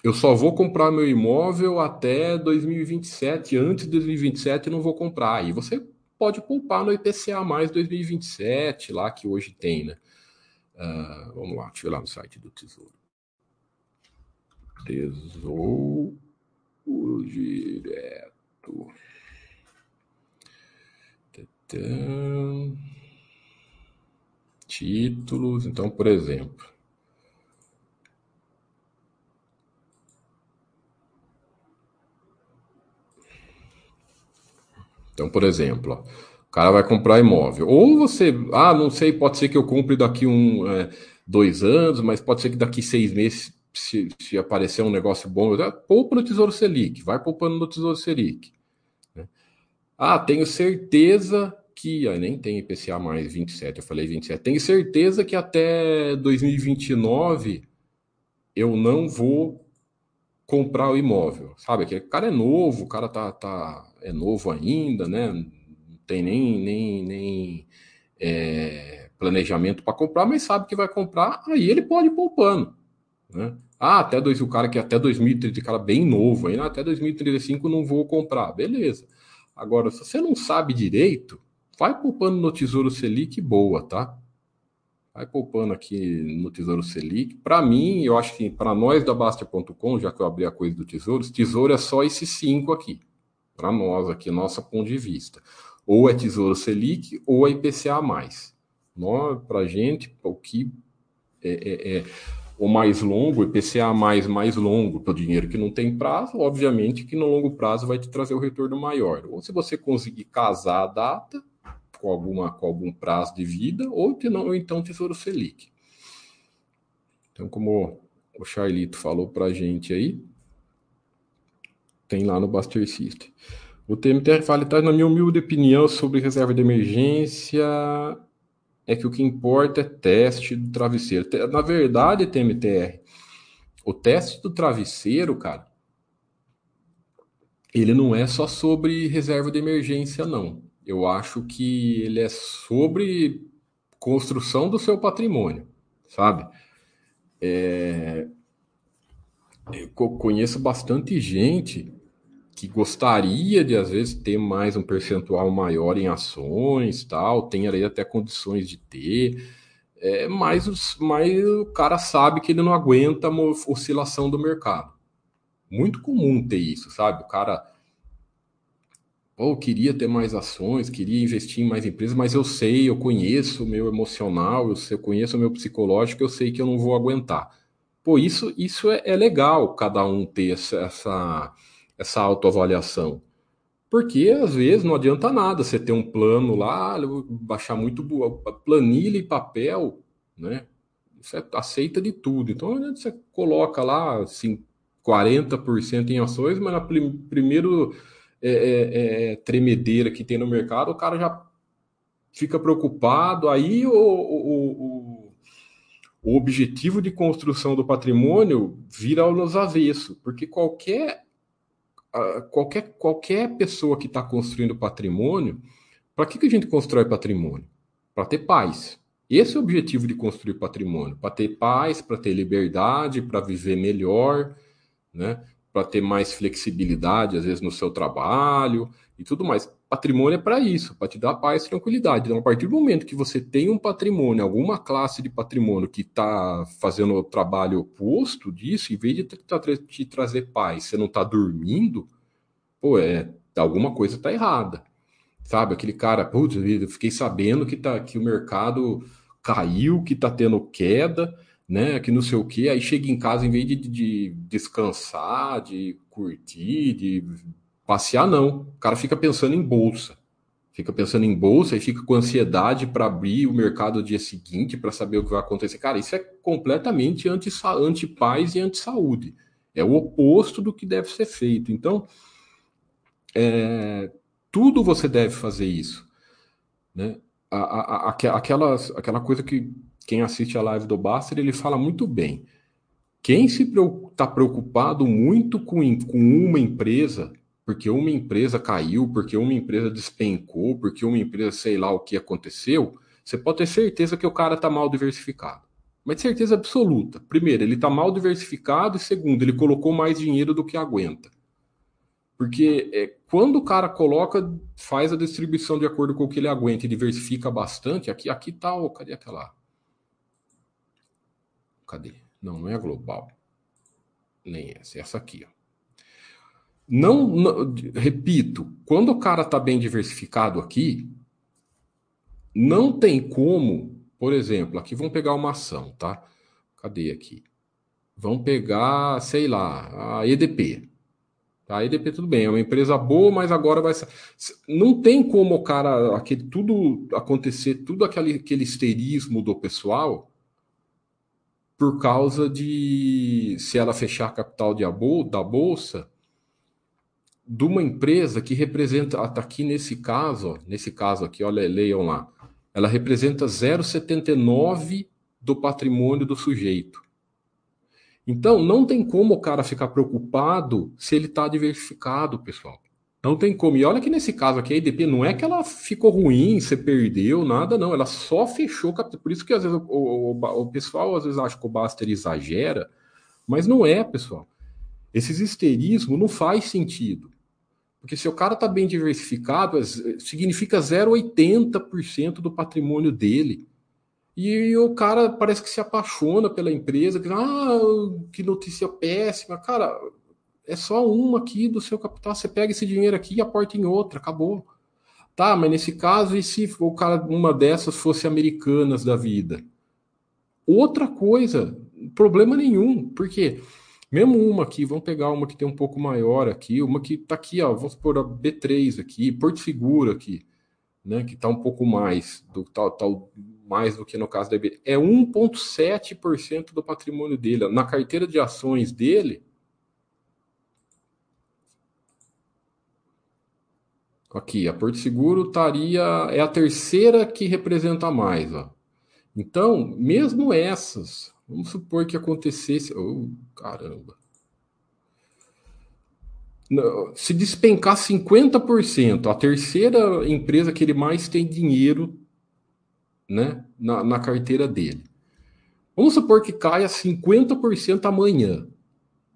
eu só vou comprar meu imóvel até 2027, antes de 2027 não vou comprar. Aí você pode poupar no IPCA mais 2027, lá que hoje tem, né? Uh, vamos lá, deixa eu ir lá no site do Tesouro. Tesouro Direto. Então, títulos. Então, por exemplo, Então, por exemplo, ó, o cara vai comprar imóvel. Ou você, ah, não sei, pode ser que eu compre daqui um, é, dois anos, mas pode ser que daqui seis meses, se, se aparecer um negócio bom, poupa no Tesouro Selic, vai poupando no Tesouro Selic. Né? Ah, tenho certeza que. Nem tem IPCA mais 27, eu falei 27. Tenho certeza que até 2029 eu não vou comprar o imóvel, sabe? Que o cara é novo, o cara tá, tá é novo ainda, né? Não tem nem, nem, nem é, planejamento para comprar, mas sabe que vai comprar, aí ele pode ir poupando, né? Ah, até dois, o cara que até 2030, cara bem novo, aí, até 2035 não vou comprar, beleza. Agora, se você não sabe direito, vai poupando no Tesouro Selic boa, tá? Vai poupando aqui no Tesouro Selic. Para mim, eu acho que para nós da Baster.com, já que eu abri a coisa do Tesouro, Tesouro é só esses cinco aqui. Para nós aqui, nossa ponto de vista. Ou é Tesouro Selic ou é IPCA+. Para gente, o que é, é, é, o mais longo, IPCA mais, mais longo, para o dinheiro que não tem prazo, obviamente que no longo prazo vai te trazer o retorno maior. Ou se você conseguir casar a data, com, alguma, com algum prazo de vida, ou, não, ou então Tesouro Selic. Então, como o Charlito falou para a gente aí, tem lá no Buster System. O TMTR fala, tá, na minha humilde opinião sobre reserva de emergência, é que o que importa é teste do travesseiro. Na verdade, TMTR, o teste do travesseiro, cara, ele não é só sobre reserva de emergência, não. Eu acho que ele é sobre construção do seu patrimônio, sabe? É... Eu conheço bastante gente que gostaria de às vezes ter mais um percentual maior em ações, tal, tem aí até condições de ter, é, mas, os, mas o cara sabe que ele não aguenta a oscilação do mercado. Muito comum ter isso, sabe? O cara oh, queria ter mais ações, queria investir em mais empresas, mas eu sei, eu conheço o meu emocional, eu, sei, eu conheço o meu psicológico, eu sei que eu não vou aguentar. Pô, isso, isso é, é legal, cada um ter essa, essa, essa autoavaliação. Porque às vezes não adianta nada você ter um plano lá, baixar muito planilha e papel, né? Você aceita de tudo. Então você coloca lá assim, 40% em ações, mas no primeiro é, é, é, tremedeira que tem no mercado, o cara já fica preocupado. Aí o, o, o, o objetivo de construção do patrimônio vira nos avesso, porque qualquer, qualquer, qualquer pessoa que está construindo patrimônio, para que, que a gente constrói patrimônio? Para ter paz. Esse é o objetivo de construir patrimônio, para ter paz, para ter liberdade, para viver melhor, né? Para ter mais flexibilidade, às vezes, no seu trabalho e tudo mais. Patrimônio é para isso, para te dar paz e tranquilidade. Então, a partir do momento que você tem um patrimônio, alguma classe de patrimônio que está fazendo o trabalho oposto disso, em vez de te trazer paz, você não está dormindo, pô, é, alguma coisa está errada. Sabe, aquele cara, putz, eu fiquei sabendo que, tá, que o mercado caiu, que está tendo queda, né? Que não sei o quê. Aí chega em casa, em vez de, de descansar, de curtir, de passear, não. O cara fica pensando em bolsa. Fica pensando em bolsa e fica com ansiedade para abrir o mercado no dia seguinte para saber o que vai acontecer. Cara, isso é completamente anti-paz e anti-saúde. É o oposto do que deve ser feito. Então, é, tudo você deve fazer isso. Né? A, a, a, aquelas, aquela coisa que quem assiste a live do Baster, ele fala muito bem. Quem se está preocupado muito com, com uma empresa, porque uma empresa caiu, porque uma empresa despencou, porque uma empresa sei lá o que aconteceu, você pode ter certeza que o cara está mal diversificado. Mas certeza absoluta. Primeiro, ele está mal diversificado, e segundo, ele colocou mais dinheiro do que aguenta. Porque é, quando o cara coloca, faz a distribuição de acordo com o que ele aguenta e diversifica bastante, aqui aqui tá, oh, cadê aquela? Cadê? Não, não é a global. Nem essa, é essa aqui. Ó. Não, não, repito, quando o cara está bem diversificado aqui, não tem como, por exemplo, aqui vamos pegar uma ação, tá? Cadê aqui? Vamos pegar, sei lá, a EDP. A EDP tudo bem, é uma empresa boa, mas agora vai não tem como o cara aquele tudo acontecer, tudo aquele, aquele histerismo do pessoal por causa de se ela fechar a capital de, da bolsa de uma empresa que representa, tá aqui nesse caso, ó, nesse caso aqui, olha, leiam lá, ela representa 0,79 do patrimônio do sujeito. Então, não tem como o cara ficar preocupado se ele está diversificado, pessoal. Não tem como. E olha que nesse caso aqui, a EDP não é que ela ficou ruim, você perdeu, nada, não. Ela só fechou capital. Por isso que às vezes o, o, o, pessoal às vezes acha que o Baster exagera, mas não é, pessoal. Esses histerismos não faz sentido. Porque se o cara está bem diversificado, significa 0,80% do patrimônio dele. E o cara parece que se apaixona pela empresa, que, ah, que notícia péssima. Cara, é só uma aqui do seu capital. Você pega esse dinheiro aqui e aporta em outra, acabou. Tá, mas nesse caso, e se o cara, uma dessas fosse americanas da vida? Outra coisa, problema nenhum, porque mesmo uma aqui, vamos pegar uma que tem um pouco maior aqui, uma que tá aqui, ó, vamos pôr a B3 aqui, Porto Seguro aqui, né, que tá um pouco mais do tal, tal mais do que no caso da IB. É 1,7% do patrimônio dele. Na carteira de ações dele. Aqui, a Porto Seguro estaria. É a terceira que representa mais. Ó. Então, mesmo essas, vamos supor que acontecesse. Oh, caramba! Se despencar 50%, a terceira empresa que ele mais tem dinheiro né, na, na carteira dele. Vamos supor que caia 50% amanhã,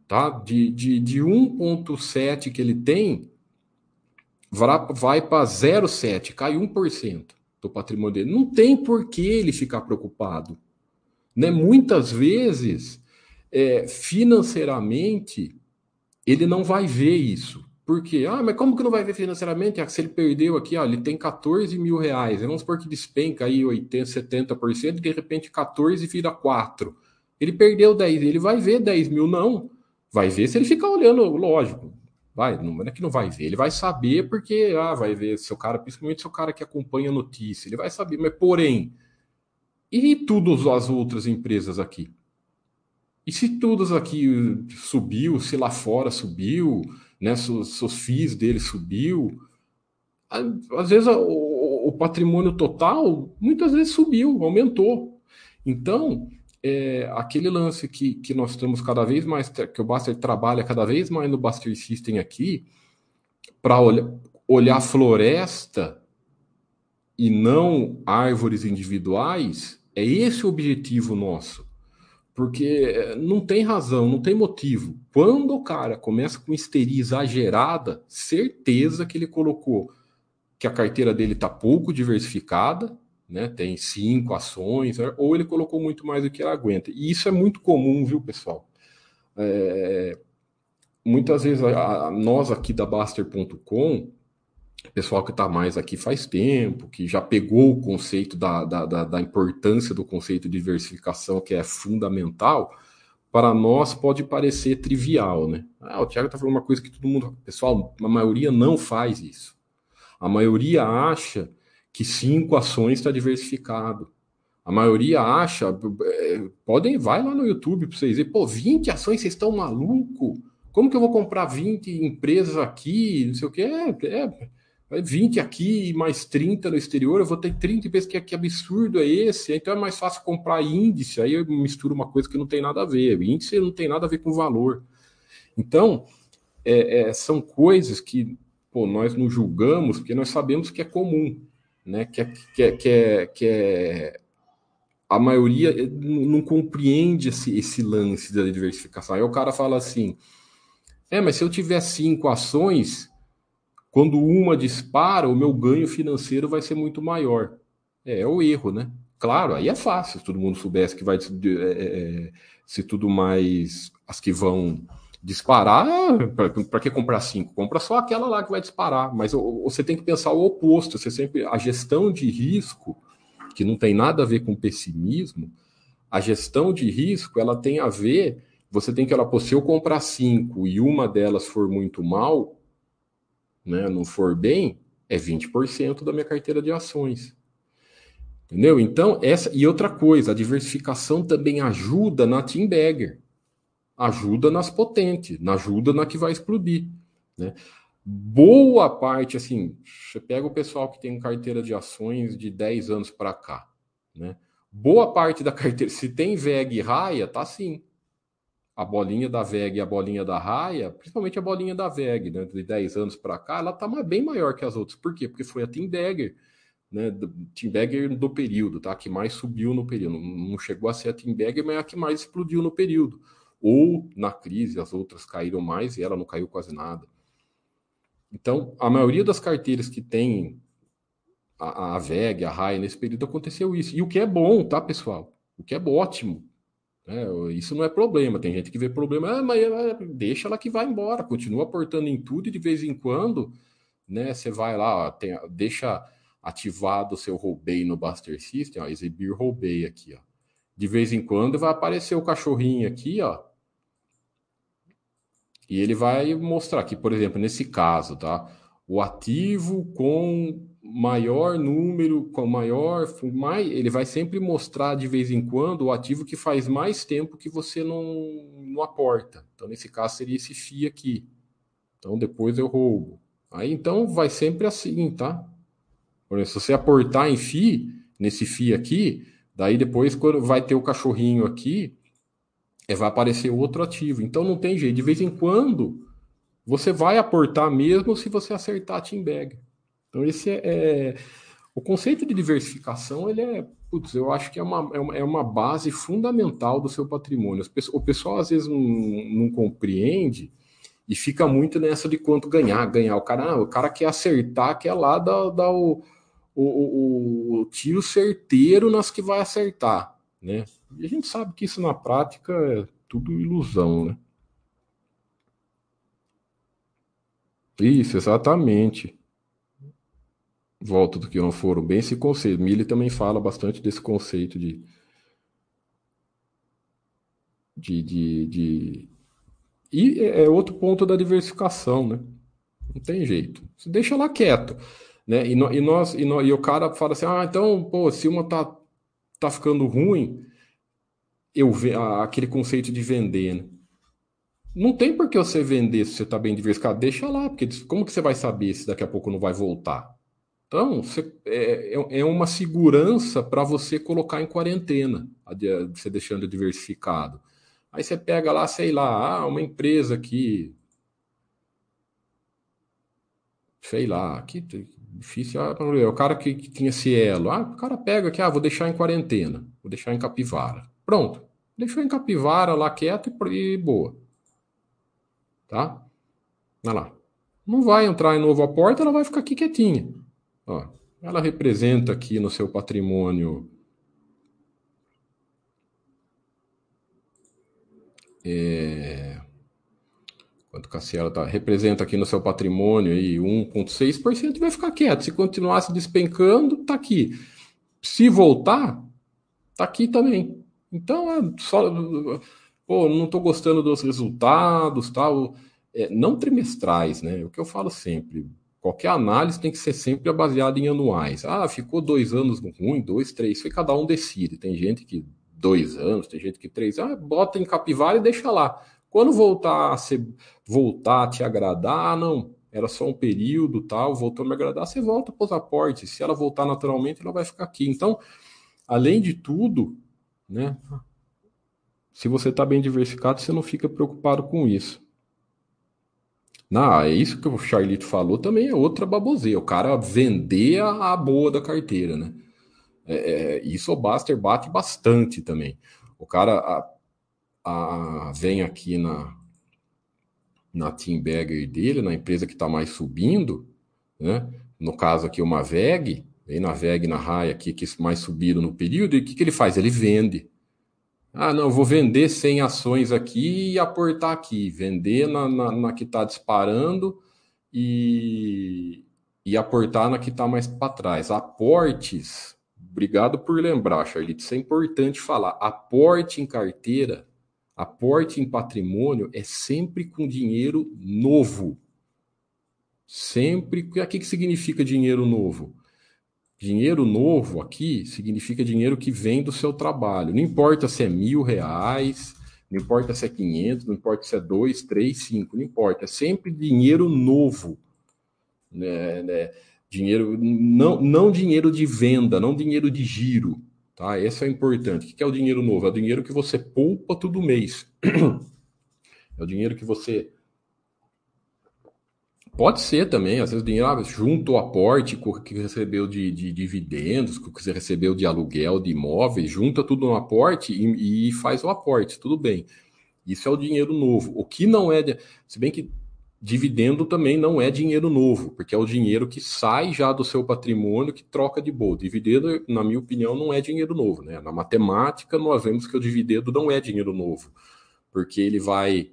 tá? De, de, de 1,7 que ele tem, vai para 0,7, cai 1% do patrimônio dele. Não tem por que ele ficar preocupado. Né? Muitas vezes, é, financeiramente, ele não vai ver isso. Por quê? Ah, mas como que não vai ver financeiramente? Ah, se ele perdeu aqui, ó, ele tem 14 mil reais. Vamos supor que despenca aí 80, 70%, de repente 14 vira 4. Ele perdeu 10, ele vai ver 10 mil, não. Vai ver se ele ficar olhando, lógico. Vai, não é que não vai ver, ele vai saber porque, ah, vai ver seu cara, principalmente seu cara que acompanha a notícia, ele vai saber, mas porém, e todas as outras empresas aqui? E se todas aqui subiu, se lá fora subiu, né, seus, seus FIIs dele subiu. Às vezes o, o, patrimônio total muitas vezes subiu, aumentou. Então, é, aquele lance que, que nós estamos cada vez mais, que o Baster trabalha cada vez mais no Baster System aqui, para olhar, olhar floresta e não árvores individuais, é esse o objetivo nosso. Porque não tem razão, não tem motivo. Quando o cara começa com histeria exagerada, certeza que ele colocou que a carteira dele está pouco diversificada, né? Tem cinco ações, ou ele colocou muito mais do que ele aguenta. E isso é muito comum, viu, pessoal? É, muitas vezes a, a, nós aqui da Baster.com pessoal que está mais aqui faz tempo, que já pegou o conceito da, da, da, da, importância do conceito de diversificação, que é fundamental, para nós pode parecer trivial, né? Ah, o Thiago está falando uma coisa que todo mundo. Pessoal, a maioria não faz isso. A maioria acha que cinco ações está diversificado. A maioria acha. É, podem, vai lá no YouTube para vocês verem, pô, 20 ações, vocês estão maluco? Como que eu vou comprar 20 empresas aqui? Não sei o que. É, é, 20 aqui e mais 30 no exterior, eu vou ter 30 e penso que, que absurdo é esse? Então é mais fácil comprar índice, aí eu misturo uma coisa que não tem nada a ver. índice não tem nada a ver com valor. Então, é, é, são coisas que pô, nós não julgamos porque nós sabemos que é comum, né? que, é, que, é, que, é, que é a maioria não compreende esse, esse lance da diversificação. Aí o cara fala assim: é, mas se eu tiver cinco ações quando uma dispara, o meu ganho financeiro vai ser muito maior. É, é o erro, né? Claro, aí é fácil, se todo mundo soubesse que vai é, se tudo mais as que vão disparar, para que comprar cinco? Compra só aquela lá que vai disparar. Mas você tem que pensar o oposto. Você sempre a gestão de risco, que não tem nada a ver com pessimismo, a gestão de risco ela tem a ver você tem que ela, pô, se eu comprar cinco e uma delas for muito mal, né, não for bem, é 20% da minha carteira de ações. Entendeu? Então, essa e outra coisa, a diversificação também ajuda na Team Bagger. Ajuda nas potentes, ajuda na que vai explodir, né? Boa parte, assim, você pega o pessoal que tem carteira de ações de 10 anos para cá, né? Boa parte da carteira, se tem VEG e raia, tá sim a bolinha da VEG e a bolinha da raia, principalmente a bolinha da VEG, né, de 10 anos para cá, ela está bem maior que as outras. Por quê? Porque foi a Tim né, Tim Bagger do período, tá? Que mais subiu no período. Não chegou a ser a Tim Bagger, mas é a que mais explodiu no período. Ou na crise, as outras caíram mais e ela não caiu quase nada. Então, a maioria das carteiras que tem a, a VEG, a RAI, nesse período aconteceu isso. E o que é bom, tá, pessoal? O que é ótimo. É, isso não é problema. Tem gente que vê problema, ah, mas deixa ela que vai embora, continua aportando em tudo e de vez em quando, né, você vai lá, tem, deixa ativado o seu roubei no Buster System, ó, exibir roubei aqui, ó. De vez em quando vai aparecer o cachorrinho aqui, ó. E ele vai mostrar aqui, por exemplo, nesse caso, tá? O ativo com maior número, com maior, mais, ele vai sempre mostrar de vez em quando o ativo que faz mais tempo que você não, não aporta. Então, nesse caso, seria esse FII aqui. Então, depois eu roubo. Aí, então, vai sempre assim, tá? Por exemplo, se você aportar em FII, nesse FII aqui, daí depois, quando vai ter o cachorrinho aqui, é, vai aparecer outro ativo. Então, não tem jeito. De vez em quando, você vai aportar mesmo se você acertar a team bag. Então, esse é, é, o conceito de diversificação, ele é, putz, eu acho que é uma, é uma, é uma base fundamental do seu patrimônio. O pessoal às vezes não, não compreende e fica muito nessa de quanto ganhar, ganhar. O cara, ah, o cara quer acertar, quer lá dar, dar o, o, o, o tiro certeiro nas que vai acertar, né? E a gente sabe que isso na prática é tudo ilusão, né? Isso, exatamente volta do que não foram bem esse conceito. Mille também fala bastante desse conceito de, de, de, de... E é, é outro ponto da diversificação, né? Não tem jeito. Você deixa lá quieto. Né? E, no, e, nós, e, no, e o cara fala assim: ah, então, pô, se uma tá, tá ficando ruim, eu ve aquele conceito de vender, né? Não tem por que você vender se você está bem diversificado. Deixa lá, porque como que você vai saber se daqui a pouco não vai voltar? Então, você, é, é, é uma segurança para você colocar em quarentena, você deixando diversificado. Aí você pega lá, sei lá, ah, uma empresa que. Sei lá, que difícil. Ah, o cara que, que tinha Cielo. Ah, o cara pega aqui, ah, vou deixar em quarentena, vou deixar em capivara. Pronto. Deixou em capivara lá quieto e, e boa. Tá? Olha lá. Não vai entrar em novo aporte, ela vai ficar aqui quietinha. Ó, ela representa aqui no seu patrimônio é, quanto Cassiela tá, representa aqui no seu patrimônio aí 1,6% vai ficar quieto. Se continuasse despencando, tá aqui. Se voltar, tá aqui também. Então, é só, pô, não estou gostando dos resultados, tal. É, não trimestrais, né? O que eu falo sempre. Qualquer análise tem que ser sempre baseada em anuais. Ah, ficou dois anos ruim, dois, três. Foi cada um decide. Tem gente que dois anos, tem gente que três. Ah, bota em capivara e deixa lá. Quando voltar a ser, voltar a te agradar, ah, não, era só um período, tal, voltou a me agradar, você volta para os aportes. Se ela voltar naturalmente, ela vai ficar aqui. Então, além de tudo, né? Se você está bem diversificado, você não fica preocupado com isso. Não, é isso que o Charlito falou também é outra baboseira. O cara vender a, a boa da carteira, né? É, é, isso o Baster bate bastante também. O cara a, a, vem aqui na, na Team Bagger dele, na empresa que está mais subindo, né? No caso aqui, uma VEG, vem na VEG, na RAI aqui, que mais subiram no período, e o que, que ele faz? Ele vende. Ah, não, vou vender 100 ações aqui e aportar aqui. Vender na, na, na que está disparando e, e aportar na que está mais para trás. Aportes, obrigado por lembrar, Charlito, isso é importante falar. Aporte em carteira, Aporte em patrimônio é sempre com dinheiro novo. Sempre. O que, que significa dinheiro novo? Dinheiro novo aqui significa dinheiro que vem do seu trabalho. Não importa se é mil reais, não importa se é 500, não importa se é 2, 3, 5, não importa. É sempre dinheiro novo. Né, né? Dinheiro, não, não dinheiro de venda, não dinheiro de giro. Tá? Esse é importante. O que é o dinheiro novo? É o dinheiro que você poupa todo mês. É o dinheiro que você Pode ser também, às vezes dinheiro ah, junto ao aporte que recebeu de, de, dividendos, que você recebeu de aluguel de imóveis, junta tudo no aporte e, e, faz o aporte, tudo bem. Isso é o dinheiro novo. O que não é, se bem que dividendo também não é dinheiro novo, porque é o dinheiro que sai já do seu patrimônio que troca de boa. Dividendo, na minha opinião, não é dinheiro novo. Né? Na matemática, nós vemos que o dividendo não é dinheiro novo, porque ele vai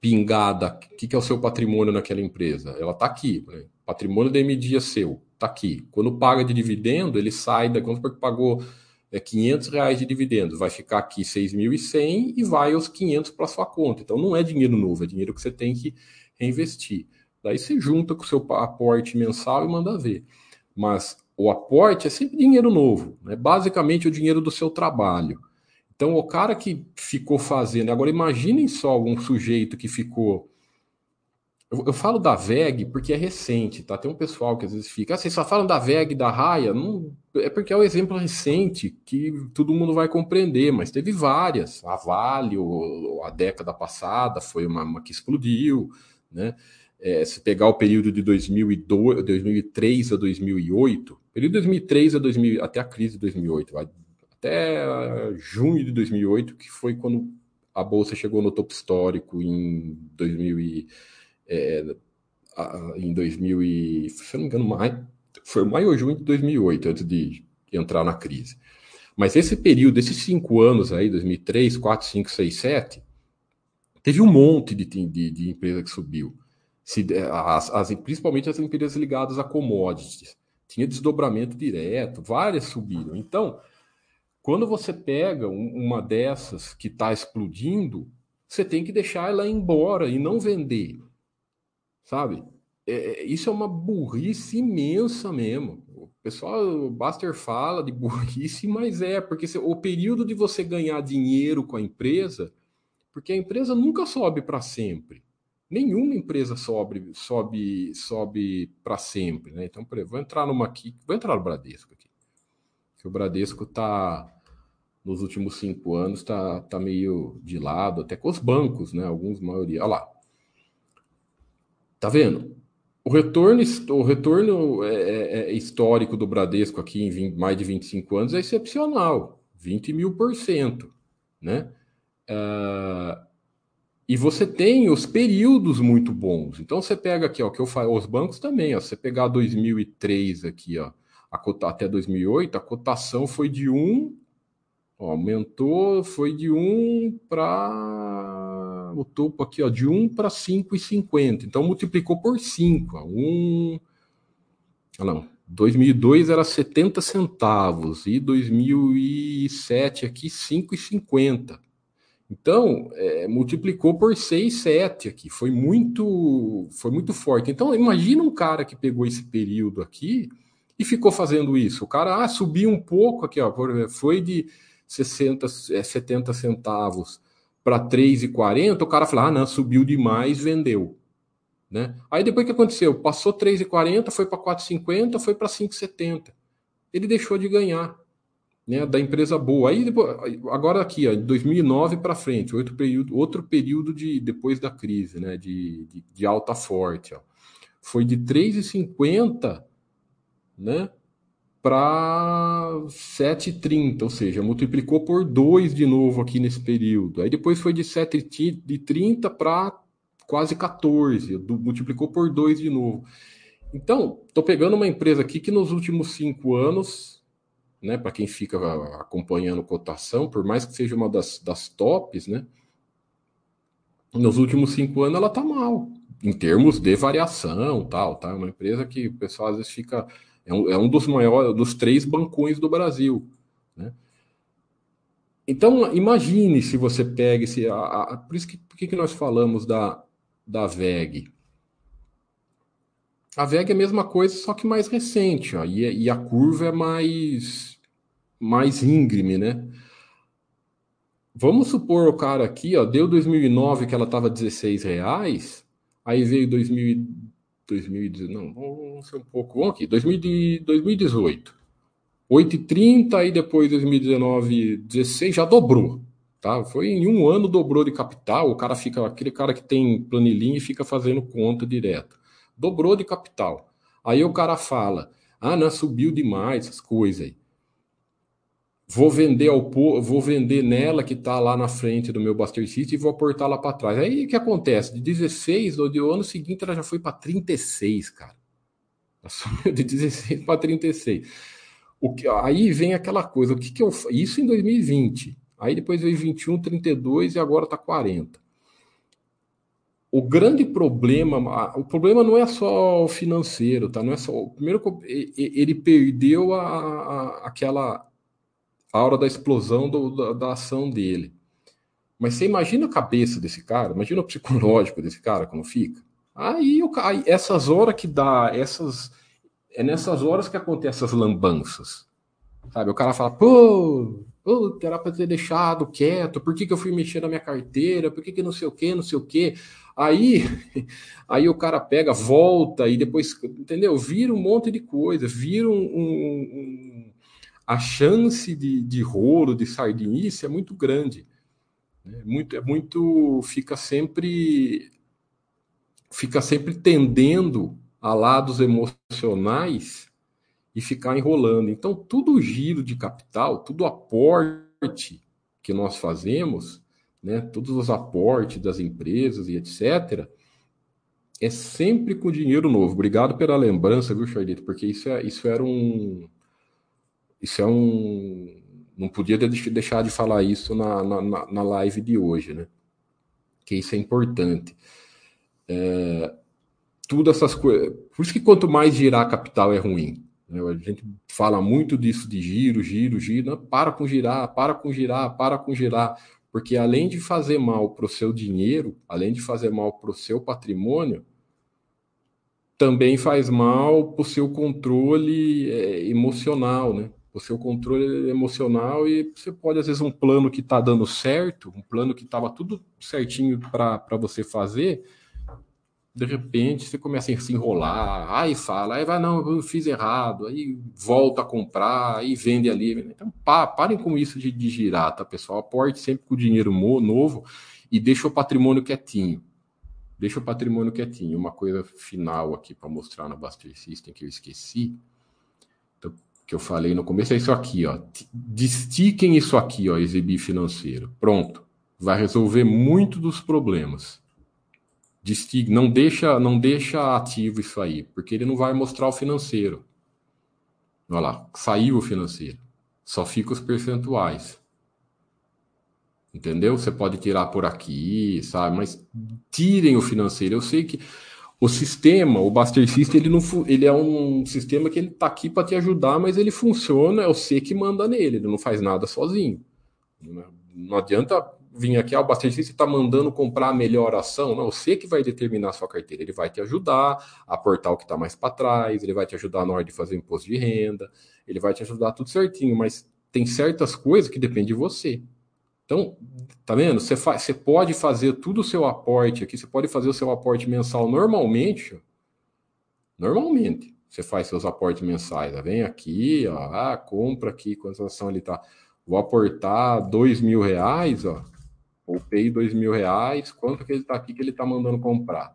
pingada, o que, que, é o seu patrimônio naquela empresa? Ela está aqui, né? patrimônio da MD é seu, está aqui. Quando paga de dividendo, ele sai da conta porque pagou é, 500 reais de dividendo, vai ficar aqui 6.100 e vai os 500 para sua conta. Então não é dinheiro novo, é dinheiro que você tem que reinvestir. Daí você junta com o seu aporte mensal e manda ver. Mas o aporte é sempre dinheiro novo, é né? basicamente o dinheiro do seu trabalho. Então, o cara que ficou fazendo. Agora, imaginem só um sujeito que ficou. Eu, eu, falo da VEG porque é recente, tá? Tem um pessoal que às vezes fica. Ah, vocês só falam da VEG, da Raia? Não, é porque é um exemplo recente que todo mundo vai compreender, mas teve várias. A Vale, ou, a década passada, foi uma, uma que explodiu, né? É, se pegar o período de 2002, 2003 a 2008, período de 2003 a 2000, até a crise de 2008, vai até junho de 2008, que foi quando a bolsa chegou no topo histórico em 2000 é, em 2000 e, se não me engano, maio, foi maio ou junho de 2008, antes de entrar na crise. Mas esse período, esses cinco anos aí, 2003, 4, 5, 6, 7, teve um monte de, de, de empresa que subiu. Se, as, as, principalmente as empresas ligadas a commodities. Tinha desdobramento direto, várias subiram. Então, quando você pega uma dessas que está explodindo, você tem que deixar ela embora e não vender. Sabe? É, é, isso é uma burrice imensa mesmo. O pessoal, o Buster fala de burrice, mas é, porque o período de você ganhar dinheiro com a empresa, porque a empresa nunca sobe para sempre. Nenhuma empresa sobe sobe sobe para sempre, né? Então, por exemplo, vou entrar numa aqui, vou entrar no Bradesco aqui. Que o Bradesco está nos últimos cinco anos está tá meio de lado, até com os bancos, né? Alguns, maioria. Olha lá. Tá vendo? O retorno, o retorno é, é, é histórico do Bradesco aqui em 20, mais de 25 anos é excepcional, 20 mil por cento, né? Uh, e você tem os períodos muito bons. Então você pega aqui, ó, que eu falo, os bancos também, ó, você pegar 2003 aqui, ó, a cota, até 2008, a cotação foi de 1 Ó, aumentou, foi de 1 para o topo aqui, ó, de 1 para 5,50. Então multiplicou por 5. Ó, 1 ah, não, 2002 era 70 centavos e 2007 aqui 5,50. Então, é, multiplicou por 6, 7 aqui. Foi muito, foi muito forte. Então, imagina um cara que pegou esse período aqui e ficou fazendo isso. O cara ah, subiu um pouco aqui, ó, foi de 60, é, 70 centavos para 3,40, o cara fala, ah, não, subiu demais, vendeu. Né? Aí depois que aconteceu? Passou 3,40, foi para 4,50, foi para 5,70. Ele deixou de ganhar né, da empresa boa. Aí depois, agora aqui, ó, 2009 para frente, outro período, outro período de depois da crise, né, de, de, de alta forte, ó, foi de 3,50, né, para 7,30, ou seja, multiplicou por 2 de novo aqui nesse período. Aí depois foi de 7,30 para quase 14, multiplicou por 2 de novo. Então, estou pegando uma empresa aqui que nos últimos cinco anos, né, para quem fica acompanhando cotação, por mais que seja uma das, das tops, né, nos últimos cinco anos ela está mal, em termos de variação, tal, tá? Uma empresa que o pessoal às vezes fica é um, é um dos maiores, dos três bancões do Brasil. Né? Então, imagine se você pega esse. A, a, por isso que, por que, que nós falamos da, da VEG? A VEG é a mesma coisa, só que mais recente, ó, e, e a curva é mais, mais íngreme, né? Vamos supor o cara aqui, ó, deu 2009 que ela estava 16 reais, aí veio 2000, 2019, não, vamos ser um pouco, vamos aqui, 2018. 8,30 aí depois 2019, 16 já dobrou, tá? Foi em um ano dobrou de capital. O cara fica aquele cara que tem planilhinha e fica fazendo conta direto. Dobrou de capital. Aí o cara fala: "Ah, não subiu demais as coisas aí. Vou vender ao vou vender nela que está lá na frente do meu Buster City e vou aportar lá para trás". Aí o que acontece? De 16 do ano seguinte ela já foi para 36, cara. De 16 para 36. O que, aí vem aquela coisa, o que, que eu isso em 2020. Aí depois veio 21, 32 e agora está 40. O grande problema, o problema não é só financeiro, tá? Não é só primeiro ele perdeu a, a aquela a hora da explosão do, da, da ação dele. Mas você imagina a cabeça desse cara, imagina o psicológico desse cara como fica. Aí, aí essas horas que dá, essas é nessas horas que acontecem as lambanças. Sabe? O cara fala, pô, pô era para ter deixado quieto, por que, que eu fui mexer na minha carteira, por que, que não sei o que, não sei o que. Aí, aí o cara pega, volta e depois, entendeu? Vira um monte de coisa, vira um, um, um a chance de, de rolo, de sardinice é muito grande. É muito, é muito, fica sempre, fica sempre tendendo a lados emocionais e ficar enrolando. Então, tudo o giro de capital, tudo aporte que nós fazemos, né, todos os aportes das empresas e etc., é sempre com dinheiro novo. Obrigado pela lembrança, viu, Charlito? Porque isso, é, isso era um. Isso é um. Não podia deixar de falar isso na, na, na live de hoje, né? Que isso é importante. É, tudo essas coisas. Por isso que quanto mais girar capital é ruim. Né? A gente fala muito disso de giro, giro, giro. Não, para com girar, para com girar, para com girar. Porque além de fazer mal para o seu dinheiro, além de fazer mal para o seu patrimônio, também faz mal para o seu controle é, emocional, né? O seu controle emocional e você pode, às vezes, um plano que está dando certo, um plano que estava tudo certinho para você fazer, de repente você começa a se enrolar, aí fala, aí vai, não, eu fiz errado, aí volta a comprar, aí vende ali. Então, pá, parem com isso de, de girar, tá, pessoal? Aporte sempre com dinheiro novo e deixa o patrimônio quietinho. Deixa o patrimônio quietinho. Uma coisa final aqui para mostrar na Buster System que eu esqueci, que eu falei no começo, é isso aqui, ó. Destiquem isso aqui, ó, exibir financeiro. Pronto. Vai resolver muito dos problemas não deixa, não deixa ativo isso aí, porque ele não vai mostrar o financeiro. Olha lá, saiu o financeiro. Só fica os percentuais. Entendeu? Você pode tirar por aqui, sabe? Mas tirem o financeiro. Eu sei que o sistema, o Buster System, ele, não, ele é um sistema que ele tá aqui para te ajudar, mas ele funciona, é você que manda nele, ele não faz nada sozinho. Não adianta vir aqui, ah, o Bastante está mandando comprar a melhor ação. Não, você que vai determinar a sua carteira. Ele vai te ajudar a aportar o que está mais para trás, ele vai te ajudar na hora de fazer imposto de renda, ele vai te ajudar tudo certinho, mas tem certas coisas que dependem de você. Então, tá vendo? Você, faz, você pode fazer tudo o seu aporte aqui, você pode fazer o seu aporte mensal normalmente. Normalmente, você faz seus aportes mensais. Vem aqui, ó, ah, compra aqui, quantas ação ele tá. Vou aportar dois mil reais, ó Poupei dois mil reais. Quanto que ele está aqui que ele está mandando comprar?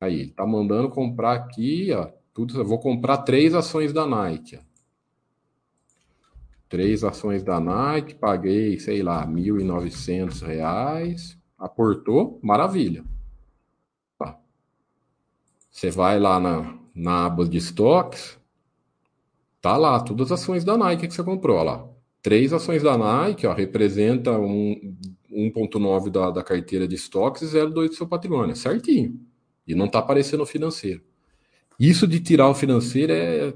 Aí, ele está mandando comprar aqui, ó. Tudo, vou comprar três ações da Nike. Ó. Três ações da Nike, paguei, sei lá, R$ novecentos reais. Aportou, maravilha. Tá. Você vai lá na, na aba de estoques, tá lá, todas as ações da Nike que você comprou, lá. Três ações da Nike, ó, representa um 1,9 da, da carteira de estoques e 0,2 do seu patrimônio. Certinho. E não está aparecendo no financeiro. Isso de tirar o financeiro é,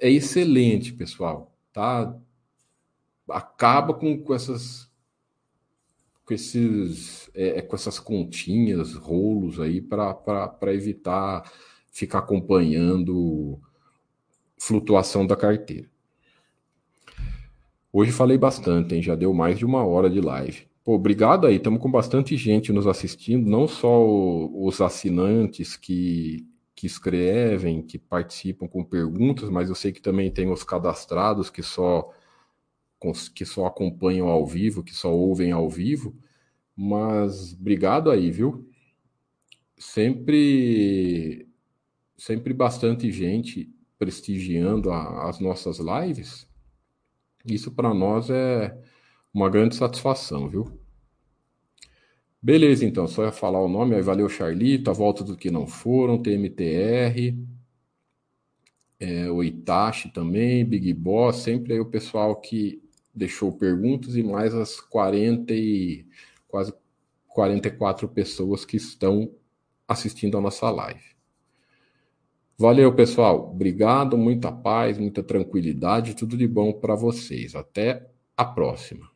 é excelente, pessoal. Tá? Acaba com, com essas com esses é, é com essas continhas, rolos aí para evitar ficar acompanhando flutuação da carteira. Hoje falei bastante, hein? Já deu mais de uma hora de live. Pô, obrigado aí, estamos com bastante gente nos assistindo, não só os assinantes que, que escrevem, que participam com perguntas, mas eu sei que também tem os cadastrados que só que só acompanham ao vivo, que só ouvem ao vivo. Mas obrigado aí, viu? Sempre sempre bastante gente prestigiando a, as nossas lives. Isso para nós é uma grande satisfação, viu? Beleza, então, só ia falar o nome, aí valeu Charlito, a volta do que não foram, TMTR, é, o Itachi também, Big Boss, sempre aí o pessoal que deixou perguntas e mais as 40 e quase 44 pessoas que estão assistindo a nossa live. Valeu, pessoal. Obrigado, muita paz, muita tranquilidade, tudo de bom para vocês. Até a próxima.